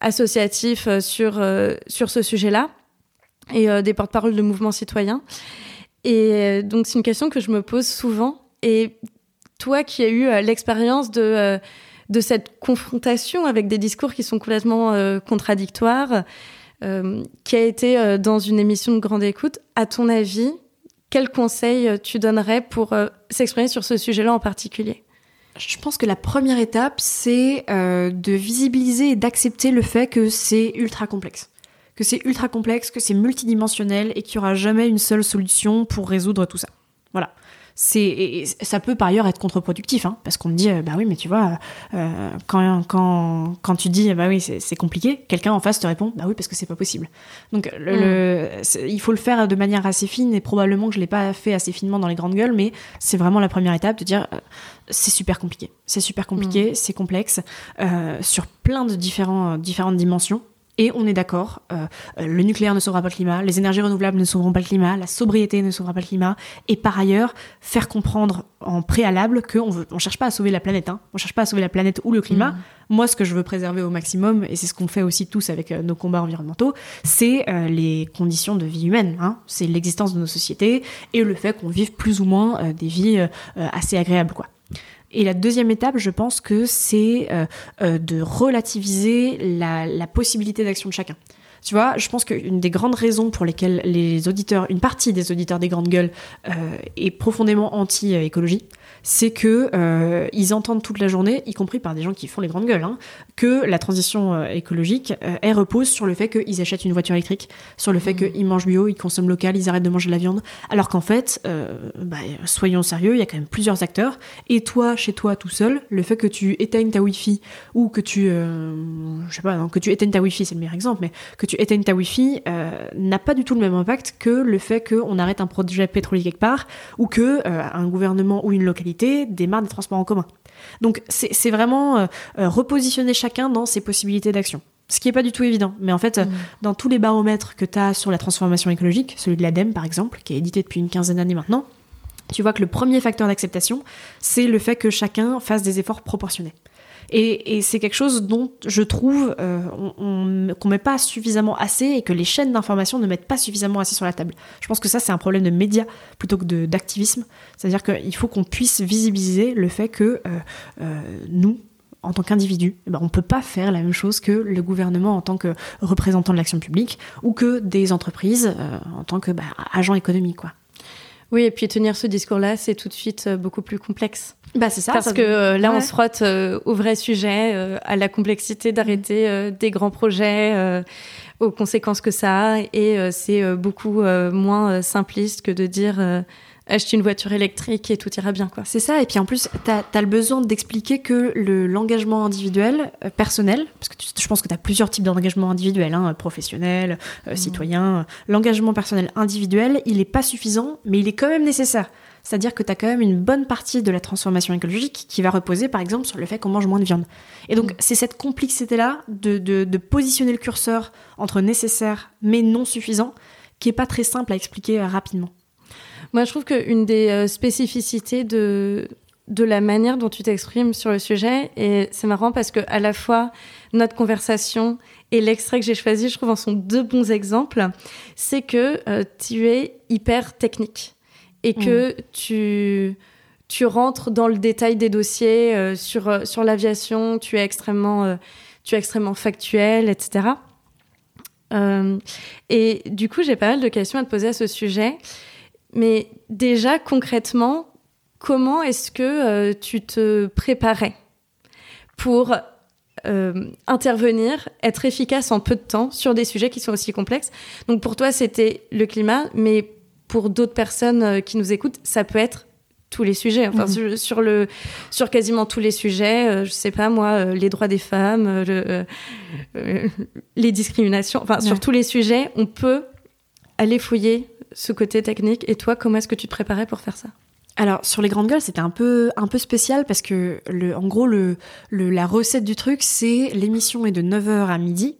associatifs euh, sur, sur ce sujet-là et euh, des porte-paroles de mouvements citoyens. Et euh, donc c'est une question que je me pose souvent. Et toi qui as eu euh, l'expérience de, cette confrontation avec des discours qui sont complètement contradictoires, qui a été dans une émission de grande écoute, à ton avis, quel conseil tu donnerais pour s'exprimer sur ce sujet-là en particulier? Je pense que la première étape, c'est de visibiliser et d'accepter le fait que c'est ultra complexe que c'est ultra complexe, que c'est multidimensionnel et qu'il n'y aura jamais une seule solution pour résoudre tout ça. Voilà. C'est ça peut par ailleurs être contre-productif, hein, parce qu'on me dit euh, bah oui mais tu vois euh, quand, quand, quand tu dis bah oui c'est compliqué, quelqu'un en face te répond bah oui parce que c'est pas possible. Donc le, mm. il faut le faire de manière assez fine et probablement que je l'ai pas fait assez finement dans les grandes gueules, mais c'est vraiment la première étape de dire euh, c'est super compliqué, c'est super compliqué, mm. c'est complexe sur plein de différents différentes dimensions et on est d'accord, euh, euh, le nucléaire ne sauvera pas le climat, les énergies renouvelables ne sauveront pas le climat, la sobriété ne sauvera pas le climat, et par ailleurs, faire comprendre en préalable qu'on ne on cherche pas à sauver la planète, hein. on cherche pas à sauver la planète ou le climat. Mm. Moi, ce que je veux préserver au maximum, et c'est ce qu'on fait aussi tous avec euh, nos combats environnementaux, c'est les conditions de vie humaine, hein. c'est l'existence de nos sociétés et le fait qu'on vive plus ou moins des vies assez agréables, quoi. Et la deuxième étape, je pense que c'est euh, euh, de relativiser la, possibilité d'action de chacun. Tu vois, je pense qu'une des grandes raisons pour lesquelles les auditeurs, une partie des auditeurs des grandes gueules euh, est profondément anti-écologie, c'est que ils entendent toute la journée, y compris par des gens qui font les grandes gueules, hein, que la transition euh, écologique, euh, elle repose sur le fait qu'ils achètent une voiture électrique, sur le fait mmh. qu'ils mangent bio, ils consomment local, ils arrêtent de manger de la viande, alors qu'en fait, bah, soyons sérieux, il y a quand même plusieurs acteurs, et toi, chez toi, tout seul, le fait que tu éteignes ta Wi-Fi ou que tu, je sais pas, non, que tu éteignes ta Wi-Fi, c'est le meilleur exemple, mais que tu éteignes ta Wi-Fi n'a pas du tout le même impact que le fait qu'on arrête un projet pétrolier quelque part ou que un gouvernement ou une localité démarre des transports en commun. Donc c'est vraiment euh, euh, repositionner chacun dans ses possibilités d'action. Ce qui n'est pas du tout évident. Mais en fait, mmh. dans tous les baromètres que tu as sur la transformation écologique, celui de l'ADEME par exemple, qui est édité depuis une quinzaine d'années maintenant, tu vois que le premier facteur d'acceptation, c'est le fait que chacun fasse des efforts proportionnés. Et, c'est quelque chose dont je trouve euh, qu'on ne met pas suffisamment assez et que les chaînes d'information ne mettent pas suffisamment assez sur la table. Je pense que ça, c'est un problème de médias plutôt que d'activisme. C'est-à-dire qu'il faut qu'on puisse visibiliser le fait que euh, euh, nous, en tant qu'individu, eh ben, on ne peut pas faire la même chose que le gouvernement en tant que représentant de l'action publique ou que des entreprises en tant que bah, agents économiques. Oui, et puis tenir ce discours-là, c'est tout de suite beaucoup plus complexe. Bah, c'est ça. Parce que euh, là, on se frotte euh, au vrai sujet, euh, à la complexité d'arrêter des grands projets, aux conséquences que ça a. Et c'est beaucoup moins simpliste que de dire acheter une voiture électrique et tout ira bien. quoi. C'est ça. Et puis en plus, tu as, le besoin d'expliquer que l'engagement individuel, personnel, parce que je pense que tu as plusieurs types d'engagement individuel, hein, professionnel, mmh. citoyen. L'engagement personnel individuel, il n'est pas suffisant, mais il est quand même nécessaire. C'est-à-dire que tu as quand même une bonne partie de la transformation écologique qui va reposer, par exemple, sur le fait qu'on mange moins de viande. Et donc, mm. c'est cette complexité-là de, positionner le curseur entre nécessaire mais non suffisant qui est pas très simple à expliquer euh, rapidement. Moi, je trouve qu'une des euh, spécificités de, de la manière dont tu t'exprimes sur le sujet, et c'est marrant parce que à la fois notre conversation et l'extrait que j'ai choisi, je trouve, en sont deux bons exemples, c'est que euh, tu es hyper technique et que mm. tu, tu rentres dans le détail des dossiers euh, sur, euh, sur l'aviation, tu es extrêmement, euh, tu es extrêmement factuel, etc. et du coup, j'ai pas mal de questions à te poser à ce sujet. Mais déjà, concrètement, comment est-ce que tu te préparais pour intervenir, être efficace en peu de temps sur des sujets qui sont aussi complexes? Donc pour toi, c'était le climat, mais pour d'autres personnes euh, qui nous écoutent, ça peut être tous les sujets, enfin mhm. sur, le sur quasiment tous les sujets, euh, je sais pas moi, euh, les droits des femmes, les discriminations, enfin sur tous les sujets, on peut aller fouiller ce côté technique. Et toi, comment est-ce que tu te préparais pour faire ça? Alors sur les grandes gueules, c'était un peu un peu spécial parce que en gros la recette du truc, c'est l'émission est de 9h à midi.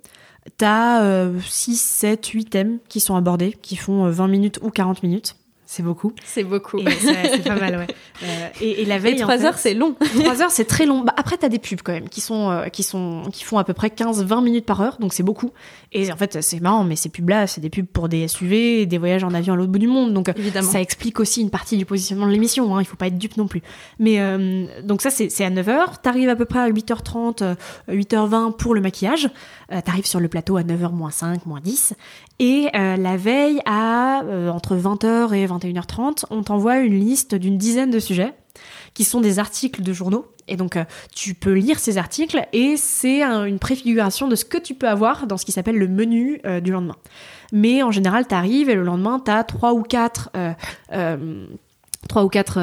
T'as 6, 7, 8 thèmes qui sont abordés, qui font 20 euh, minutes ou 40 minutes. C'est beaucoup. C'est beaucoup. C'est pas mal, ouais. Euh, et, la veille. Et 3 heures, c'est long. 3 heures, c'est très long. Bah, après, t'as des pubs quand même qui, sont, euh, qui, sont, qui font à peu près 15-20 minutes par heure, donc c'est beaucoup. Et en fait, c'est marrant, mais ces pubs-là, c'est des pubs pour des SUV, des voyages en avion à l'autre bout du monde. Donc Évidemment. ça explique aussi une partie du positionnement de l'émission. Hein, il faut pas être dupe non plus. Mais euh, donc ça, c'est à 9h. T'arrives à peu près à 8h30, 8h20 pour le maquillage. T'arrives sur le plateau à 9h moins 5, moins 10. Et la veille, à entre 20h et 21 21h30, on t'envoie une liste d'une dizaine de sujets qui sont des articles de journaux. Et donc, euh, tu peux lire ces articles et c'est une préfiguration de ce que tu peux avoir dans ce qui s'appelle le menu euh, du lendemain. Mais en général, tu arrives et le lendemain, tu as trois ou quatre. Euh, trois ou quatre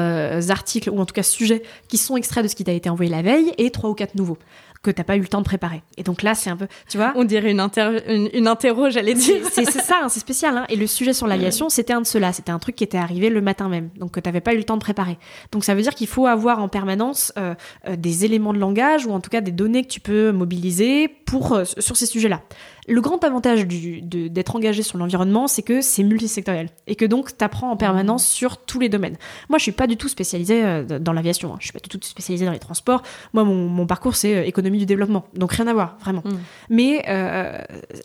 articles, ou en tout cas sujets, qui sont extraits de ce qui t'a été envoyé la veille, et trois ou quatre nouveaux que t'as pas eu le temps de préparer. Et donc là, c'est un peu, tu vois. On dirait une, une, une interro, j'allais dire. C'est ça, hein, c'est spécial. Hein. Et le sujet sur l'aviation, c'était un de ceux-là. C'était un truc qui était arrivé le matin même, donc que t'avais pas eu le temps de préparer. Donc ça veut dire qu'il faut avoir en permanence euh, euh, des éléments de langage ou en tout cas des données que tu peux mobiliser pour euh, sur ces sujets-là. Le grand avantage d'être engagé sur l'environnement, c'est que c'est multisectoriel et que donc tu apprends en permanence sur tous les domaines. Moi, je suis pas du tout spécialisée euh, dans l'aviation, hein. je suis pas du tout spécialisée dans les transports. Moi, mon, parcours, c'est euh, économie du développement, donc rien à voir, vraiment. Mm. Mais euh,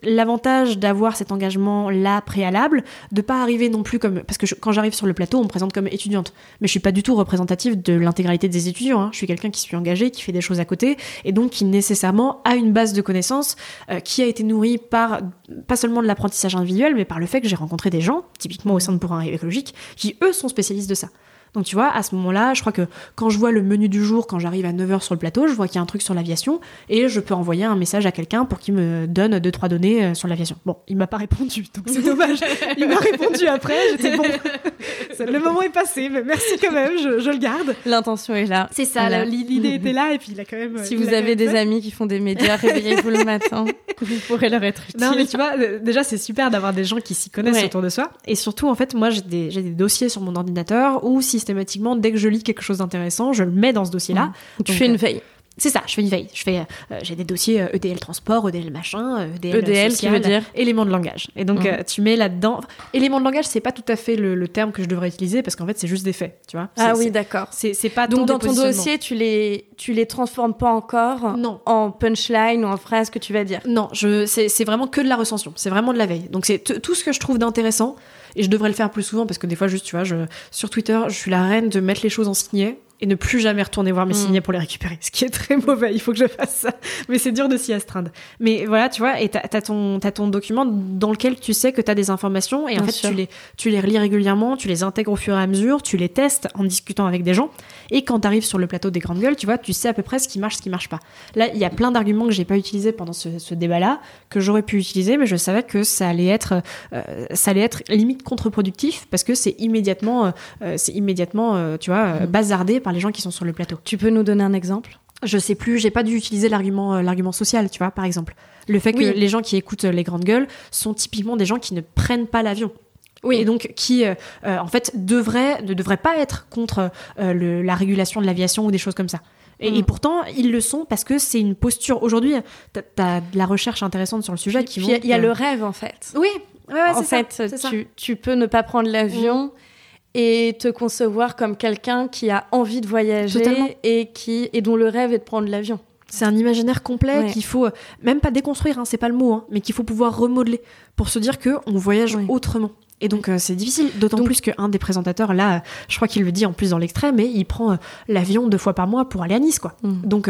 l'avantage d'avoir cet engagement-là préalable, de pas arriver non plus comme... Parce que quand j'arrive sur le plateau, on me présente comme étudiante, mais je suis pas du tout représentative de l'intégralité des étudiants. Hein. Je suis quelqu'un qui suis engagé, qui fait des choses à côté, et donc qui nécessairement a une base de connaissances qui a été nourrie par pas seulement de l'apprentissage individuel, mais par le fait que j'ai rencontré des gens, typiquement au sein de Pour un écologique, qui eux sont spécialistes de ça. Donc tu vois, à ce moment-là, je crois que quand je vois le menu du jour, quand j'arrive à 9h sur le plateau, je vois qu'il y a un truc sur l'aviation et je peux envoyer un message à quelqu'un pour qu'il me donne deux trois données euh, sur l'aviation. Bon, il m'a pas répondu, donc c'est dommage. il m'a répondu après, j'étais bon. le moment est passé, mais merci quand même, je, je le garde. L'intention est là. C'est ça, Voilà. l'idée était là et puis il a quand même. Si il vous avez des fait. amis qui font des médias, réveillez-vous le matin. Vous pourrez leur être utile. Non, mais tu vois, euh, déjà, c'est super d'avoir des gens qui s'y connaissent Ouais. autour de soi. Et surtout, en fait, moi, j'ai des, des dossiers sur mon ordinateur où systématiquement, dès que je lis quelque chose d'intéressant, je le mets dans ce dossier-là. tu Donc, fais euh, une veille. C'est ça, je fais une veille. Je fais, euh, j'ai des dossiers euh, EDL transport, EDL machin, euh, EDL, EDL, qui social, veut dire éléments de langage. Et donc euh, tu mets là-dedans. Éléments de langage, c'est pas tout à fait le, le terme que je devrais utiliser parce qu'en fait c'est juste des faits, tu vois. Ah oui, d'accord. C'est pas Donc dans ton dossier, tu les, tu les transformes pas encore Non. en punchline ou en phrase que tu vas dire? Non, je, c'est, vraiment que de la recension. C'est vraiment de la veille. Donc c'est tout ce que je trouve d'intéressant. Et je devrais le faire plus souvent parce que des fois, juste, tu vois, je, sur Twitter, je suis la reine de mettre les choses en signet et ne plus jamais retourner voir mes Mm. signets pour les récupérer. Ce qui est très mauvais. Il faut que je fasse ça. Mais c'est dur de s'y astreindre. Mais voilà, tu vois, et t'as, t'as ton, document dans lequel tu sais que t'as des informations et en fait, sûr. tu les, tu les relis régulièrement, tu les intègres au fur et à mesure, tu les testes en discutant avec des gens. Et quand t'arrives sur le plateau des grandes gueules, tu vois, tu sais à peu près ce qui marche, ce qui marche pas. Là, il y a plein d'arguments que j'ai pas utilisés pendant ce, ce débat-là, que j'aurais pu utiliser, mais je savais que ça allait être, euh, ça allait être limite contre-productif parce que c'est immédiatement, euh, euh, c'est immédiatement, euh, tu vois, Mhm. bazardé par les gens qui sont sur le plateau. Tu peux nous donner un exemple? Je sais plus, j'ai pas dû utiliser l'argument, euh, l'argument social, tu vois, par exemple. Le fait que Oui. les gens qui écoutent euh, les grandes gueules sont typiquement des gens qui ne prennent pas l'avion. Et donc qui, euh, en fait, devraient, ne devraient pas être contre euh, le- la régulation de l'aviation ou des choses comme ça. Et, Mm. et pourtant, ils le sont parce que c'est une posture. Aujourd'hui, t'as as de la recherche intéressante sur le sujet qui il y a- y le rêve en fait. Oui, ouais, ouais, en c'est ça, fait, ça. tu, tu peux ne pas prendre l'avion et te concevoir comme quelqu'un qui a envie de voyager Totalement. et qui et dont le rêve est de prendre l'avion. C'est un imaginaire complet Ouais. qu'il faut euh, même pas déconstruire, hein, c'est pas le mot, hein, mais qu'il faut pouvoir remodeler pour se dire que on voyage Ouais. autrement. Et donc euh, c'est difficile, d'autant plus qu'un des présentateurs là, euh, je crois qu'il le dit en plus dans l'extrait, mais il prend euh, l'avion deux fois par mois pour aller à Nice, quoi. Mm. Donc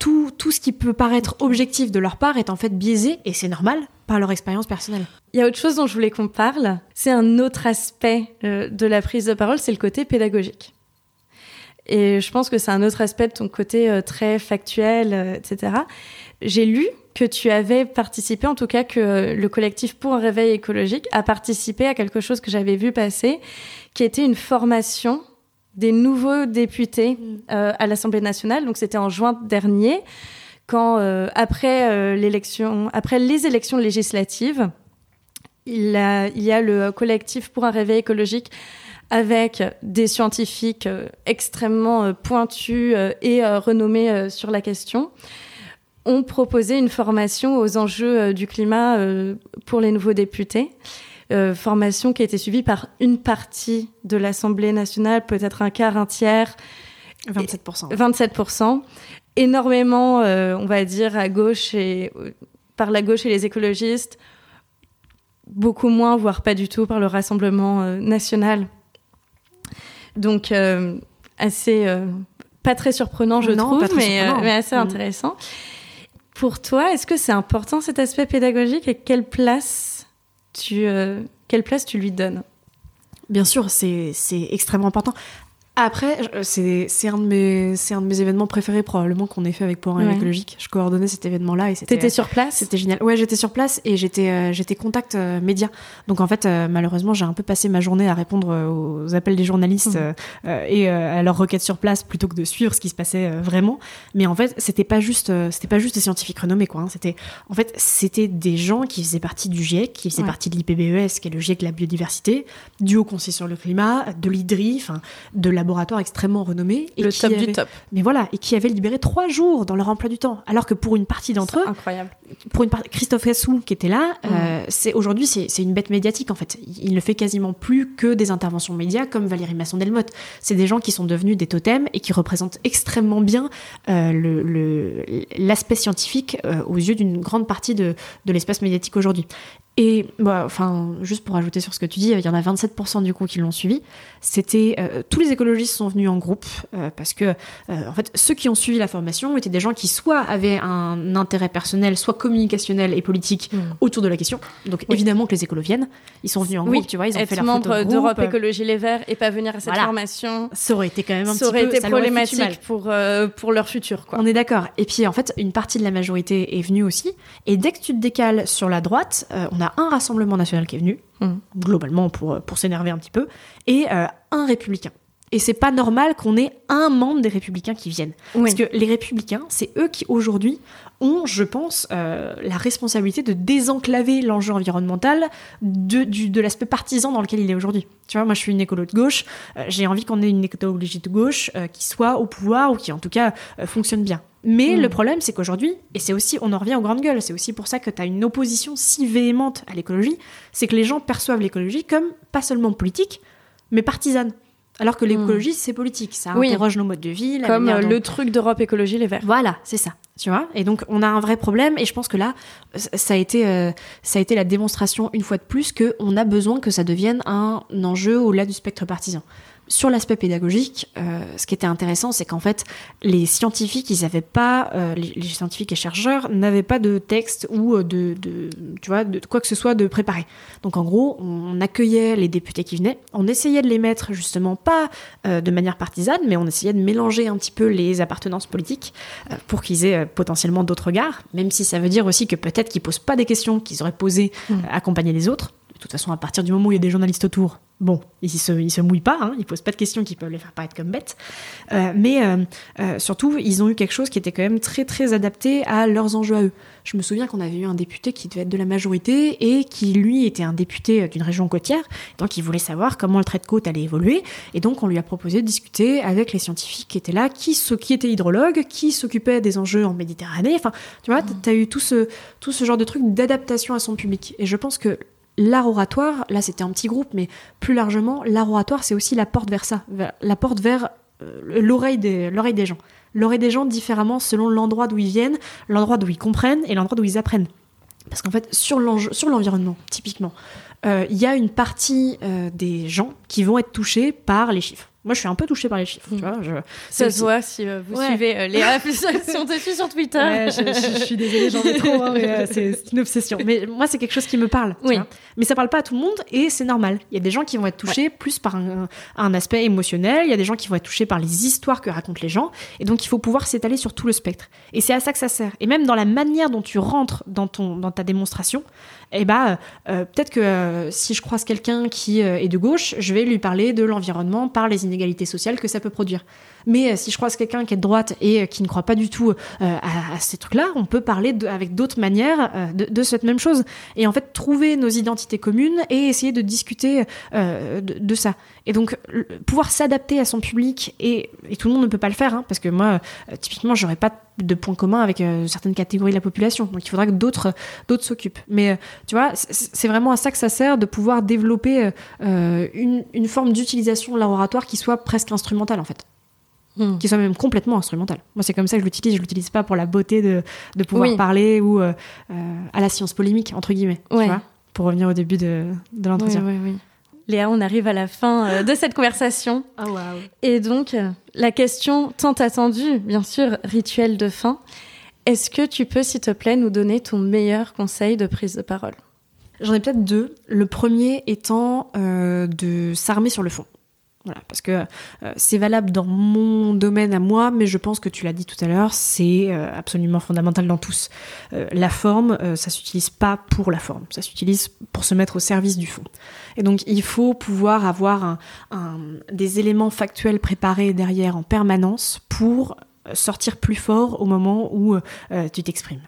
tout tout ce qui peut paraître objectif de leur part est en fait biaisé et c'est normal par leur expérience personnelle. Il y a autre chose dont je voulais qu'on parle. C'est un autre aspect de la prise de parole, c'est le côté pédagogique. Et je pense que c'est un autre aspect de ton côté euh, très factuel, euh, etc. J'ai lu que tu avais participé, en tout cas que le collectif pour un réveil écologique a participé à quelque chose que j'avais vu passer, qui était une formation des nouveaux députés euh, à l'Assemblée nationale. Donc c'était en juin dernier, quand euh, après euh, l'élection, après les élections législatives, il, a- il y a le collectif pour un réveil écologique avec des scientifiques euh, extrêmement euh, pointus euh, et renommés sur la question, ont proposé une formation aux enjeux du climat pour les nouveaux députés. Euh, formation qui a été suivie par une partie de l'Assemblée nationale, peut-être un quart, un tiers, 27%. 27%. Énormément, euh, on va dire, à gauche et euh, par la gauche et les écologistes. Beaucoup moins, voire pas du tout, par le Rassemblement national. Donc, euh, assez. euh, pas très surprenant, je Non, trouve, mais, euh, mais assez Mm. intéressant. Pour toi, est-ce que c'est important cet aspect pédagogique et quelle place tu, quelle place tu lui donnes? Bien sûr, c'est extrêmement important. Après, je- c'est un, de mes- un de mes événements préférés probablement qu'on ait fait avec Pour Ouais. écologique. Je coordonnais cet événement-là et c'était T'étais sur place C'était génial. Ouais, j'étais sur place et j'étais euh, j'étais contact euh, média. Donc en fait, euh, malheureusement, j'ai un peu passé ma journée à répondre euh, aux appels des journalistes euh, euh, et euh, à leurs requêtes sur place plutôt que de suivre ce qui se passait euh, vraiment. Mais en fait, c'était pas juste euh, c'était pas juste des scientifiques renommés quoi. hein. C'était en fait c'était des gens qui faisaient partie du GIEC, qui faisaient Ouais. partie de l'IPBES, qui est le GIEC de la biodiversité, du Haut Conseil sur le climat, de l'IDRI, enfin de laboratoires extrêmement renommés et Le qui top avaient- du top. Mais voilà, et qui avaient libéré trois jours dans leur emploi du temps, alors que pour une partie d'entre eux, Incroyable. pour une part, Christophe Hassou qui était là, Mm. euh, c'est aujourd'hui c'est une bête médiatique en fait. Il ne fait quasiment plus que des interventions médias comme Valérie Masson-Delmotte. C'est des gens qui sont devenus des totems et qui représentent extrêmement bien euh, le- le- l'aspect scientifique euh, aux yeux d'une grande partie de, de l'espace médiatique aujourd'hui. Et bah, enfin, juste pour ajouter sur ce que tu dis, il y en a 27% du coup qui l'ont suivi. C'était euh, tous les écologistes sont venus en groupe euh, parce que euh, en fait ceux qui ont suivi la formation étaient des gens qui soit avaient un intérêt personnel, soit communicationnel et politique Mm. autour de la question. Donc Oui. évidemment que les écolos viennent. Ils sont venus en Oui, groupe, tu vois, ils ont Être fait leur membre de d'Europe. Écologie Les Verts et pas venir à cette Voilà. formation, Ça aurait été quand même un ça petit peu été ça aurait problématique pour, euh, pour leur futur. Quoi. On est d'accord. Et puis en fait, une partie de la majorité est venue aussi. Et dès que tu te décales sur la droite, euh, on a un Rassemblement national qui est venu, Mhm. globalement pour, pour s'énerver un petit peu, et euh, un républicain. Et c'est pas normal qu'on ait un membre des républicains qui viennent. Oui. Parce que les républicains, c'est eux qui aujourd'hui ont, je pense, euh, la responsabilité de désenclaver l'enjeu environnemental de, du- de l'aspect partisan dans lequel il est aujourd'hui. Tu vois, moi je suis une écolo de gauche, euh, j'ai envie qu'on ait une écologie de gauche euh, qui soit au pouvoir ou qui en tout cas fonctionne bien. Mais Mm. le problème, c'est qu'aujourd'hui, et c'est aussi, on en revient aux grandes gueules, c'est aussi pour ça que tu as une opposition si véhémente à l'écologie, c'est que les gens perçoivent l'écologie comme pas seulement politique, mais partisane. Alors que l'écologie, c'est politique, ça Oui. interroge nos modes de vie, la Comme euh, dont- le truc d'Europe Écologie Les Verts. voilà, c'est ça. Tu vois? Et donc, on a un vrai problème. Et je pense que là, ça a été, euh, ça a été la démonstration, une fois de plus, qu'on a besoin que ça devienne un enjeu au-delà du spectre partisan. Sur l'aspect pédagogique, euh, ce qui était intéressant, c'est qu'en fait, les scientifiques, ils avaient pas, euh, les, les scientifiques et chercheurs n'avaient pas de texte ou euh, de, de, tu vois, de quoi que ce soit de préparé. Donc en gros, on accueillait les députés qui venaient, on essayait de les mettre justement pas euh, de manière partisane, mais on essayait de mélanger un petit peu les appartenances politiques pour qu'ils aient potentiellement d'autres regards, même si ça veut dire aussi que peut-être qu'ils posent pas des questions qu'ils auraient posées Mm. euh, accompagner les autres. De toute façon, à partir du moment où il y a des journalistes autour, bon, ils se, ils se mouillent pas, hein, ils posent pas de questions qui peuvent les faire paraître comme bêtes. Euh, mais euh, euh, surtout, ils ont eu quelque chose qui était quand même très très adapté à leurs enjeux à eux. Je me souviens qu'on avait eu un député qui devait être de la majorité et qui lui était un député d'une région côtière, donc il voulait savoir comment le trait de côte allait évoluer, et donc on lui a proposé de discuter avec les scientifiques qui étaient là, qui, qui étaient hydrologues, qui s'occupaient des enjeux en Méditerranée. Enfin, tu vois, tu as eu tout ce, tout ce genre de truc d'adaptation à son public. Et je pense que l'art oratoire, là c'était un petit groupe, mais plus largement, l'art oratoire c'est aussi la porte vers ça, la porte vers euh, l'oreille des, gens. L'oreille des gens différemment selon l'endroit d'où ils viennent, l'endroit d'où ils comprennent et l'endroit d'où ils apprennent. Parce qu'en fait, sur sur l'environnement, typiquement, euh, il y a une partie euh, des gens qui vont être touchés par les chiffres. Moi, je suis un peu touchée par les chiffres. Mm. Tu vois, je, Ça se voit si euh, vous Ouais. suivez euh, Léa, si on te suit sur Twitter. Ouais, je, je- je suis désolée, j'en ai trop, hein, mais euh, c'est une obsession. Mais moi, c'est quelque chose qui me parle. tu Oui. vois. Mais ça parle pas à tout le monde et c'est normal. Il y a des gens qui vont être touchés plus par un, un aspect émotionnel, il y a des gens qui vont être touchés par les histoires que racontent les gens, et donc il faut pouvoir s'étaler sur tout le spectre. Et c'est à ça que ça sert. Et même dans la manière dont tu rentres dans, ton, dans ta démonstration, eh bah, euh, peut-être que euh, si je croise quelqu'un qui euh, est de gauche, je vais lui parler de l'environnement par les inégalités sociales que ça peut produire. Mais euh, si je croise quelqu'un qui est de droite et euh, qui ne croit pas du tout euh, à, ces trucs-là, on peut parler avec d'autres manières de, cette même chose. Et en fait, trouver nos identités communes et essayer de discuter de, ça. Et donc, pouvoir s'adapter à son public, et, tout le monde ne peut pas le faire, hein, parce que moi, typiquement, j'aurais pas de points communs avec certaines catégories de la population. Donc, il faudra que d'autres d'autres s'occupent. Mais tu vois, c'est- vraiment à ça que ça sert de pouvoir développer une, une forme d'utilisation de l'oratoire qui soit presque instrumentale, en fait Hmm. qui soit même complètement instrumental. Moi, c'est comme ça que je l'utilise. Je l'utilise pas pour la beauté de, de pouvoir Oui. parler ou euh, euh, à la science polémique, entre guillemets. tu vois, pour revenir au début de, de l'entretien. Oui, oui, oui. Léa, on arrive à la fin euh, de cette conversation. Ah, waouh. Et donc, euh, la question tant attendue, bien sûr, rituel de fin. Est-ce que tu peux, s'il te plaît, nous donner ton meilleur conseil de prise de parole? J'en ai peut-être deux. Le premier étant euh, de s'armer sur le fond. Voilà, parce que euh, c'est valable dans mon domaine à moi, mais je pense que tu l'as dit tout à l'heure, c'est euh, absolument fondamental dans tous. Euh, la forme, ça s'utilise pas pour la forme, ça s'utilise pour se mettre au service du fond. Et donc il faut pouvoir avoir des éléments factuels préparés derrière en permanence pour sortir plus fort au moment où tu t'exprimes.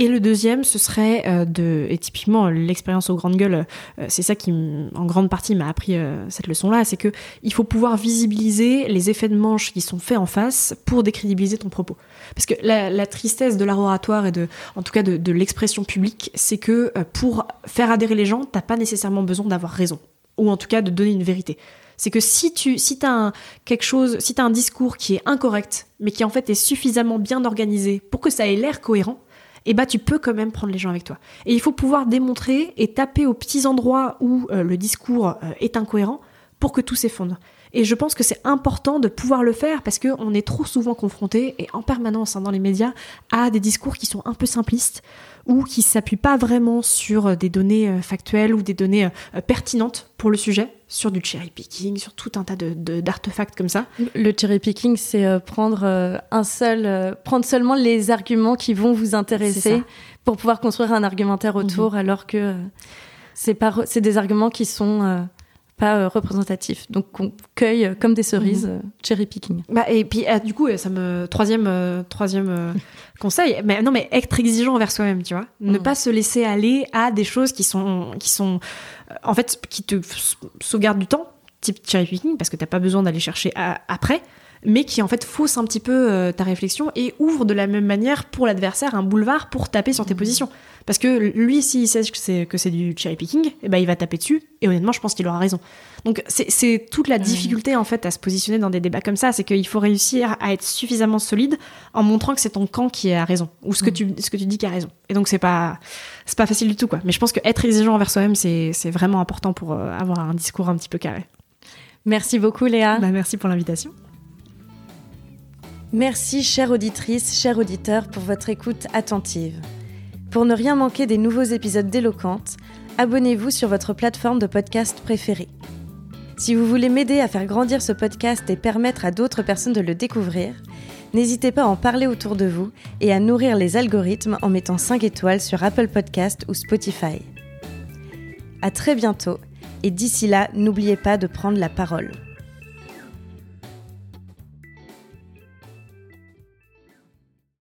Et le deuxième, ce serait euh, de, et typiquement l'expérience aux grandes gueules, euh, c'est ça qui, en grande partie, m'a appris euh, cette leçon-là, c'est que il faut pouvoir visibiliser les effets de manche qui sont faits en face pour décrédibiliser ton propos. Parce que la, tristesse de l'art oratoire et de, en tout cas de, l'expression publique, c'est que pour faire adhérer les gens, t'as pas nécessairement besoin d'avoir raison, ou en tout cas de donner une vérité. C'est que si tu, si un, quelque chose, si t'as un discours qui est incorrect, mais qui en fait est suffisamment bien organisé pour que ça ait l'air cohérent, eh bah tu peux quand même prendre les gens avec toi. Et il faut pouvoir démontrer et taper aux petits endroits où euh, le discours euh, est incohérent pour que tout s'effondre. Et je pense que c'est important de pouvoir le faire parce qu'on est trop souvent confronté, et en permanence hein, dans les médias, à des discours qui sont un peu simplistes ou qui s'appuient pas vraiment sur euh, des données euh, factuelles ou des données euh, pertinentes pour le sujet, sur du cherry picking, sur tout un tas d'artefacts comme ça. Le cherry picking, c'est prendre un seul, prendre seulement les arguments qui vont vous intéresser pour pouvoir construire un argumentaire autour, mhm. alors que c'est des arguments qui sont pas euh, représentatif. Donc on cueille euh, comme des cerises, mhm. euh, cherry picking. Bah, et puis du coup, ça me troisième troisième conseil, mais non mais être exigeant envers soi-même, tu vois, ne mhm. pas se laisser aller à des choses qui sont qui sont en fait qui te sauvegardent du temps, type cherry picking, parce que t'as pas besoin d'aller chercher après mais qui en fait fausse un petit peu euh, ta réflexion et ouvre de la même manière pour l'adversaire un boulevard pour taper sur tes mmh. positions. Parce que lui, s'il sait que c'est, que c'est du cherry picking, eh ben, il va taper dessus, et honnêtement, je pense qu'il aura raison. Donc c'est, toute la difficulté en fait à se positionner dans des débats comme ça, c'est qu'il faut réussir à être suffisamment solide en montrant que c'est ton camp qui a raison, ou ce que, mmh. tu, ce que tu dis qui a raison. Et donc c'est pas, c'est pas facile du tout, quoi. Mais je pense qu'être exigeant envers soi-même, c'est, c'est vraiment important pour euh, avoir un discours un petit peu carré. Merci beaucoup Léa. Bah, merci pour l'invitation. Merci, chère auditrice, chers auditeurs, pour votre écoute attentive. Pour ne rien manquer des nouveaux épisodes d'Éloquente, abonnez-vous sur votre plateforme de podcast préférée. Si vous voulez m'aider à faire grandir ce podcast et permettre à d'autres personnes de le découvrir, n'hésitez pas à en parler autour de vous et à nourrir les algorithmes en mettant 5 étoiles sur Apple Podcast ou Spotify. À très bientôt et d'ici là, n'oubliez pas de prendre la parole.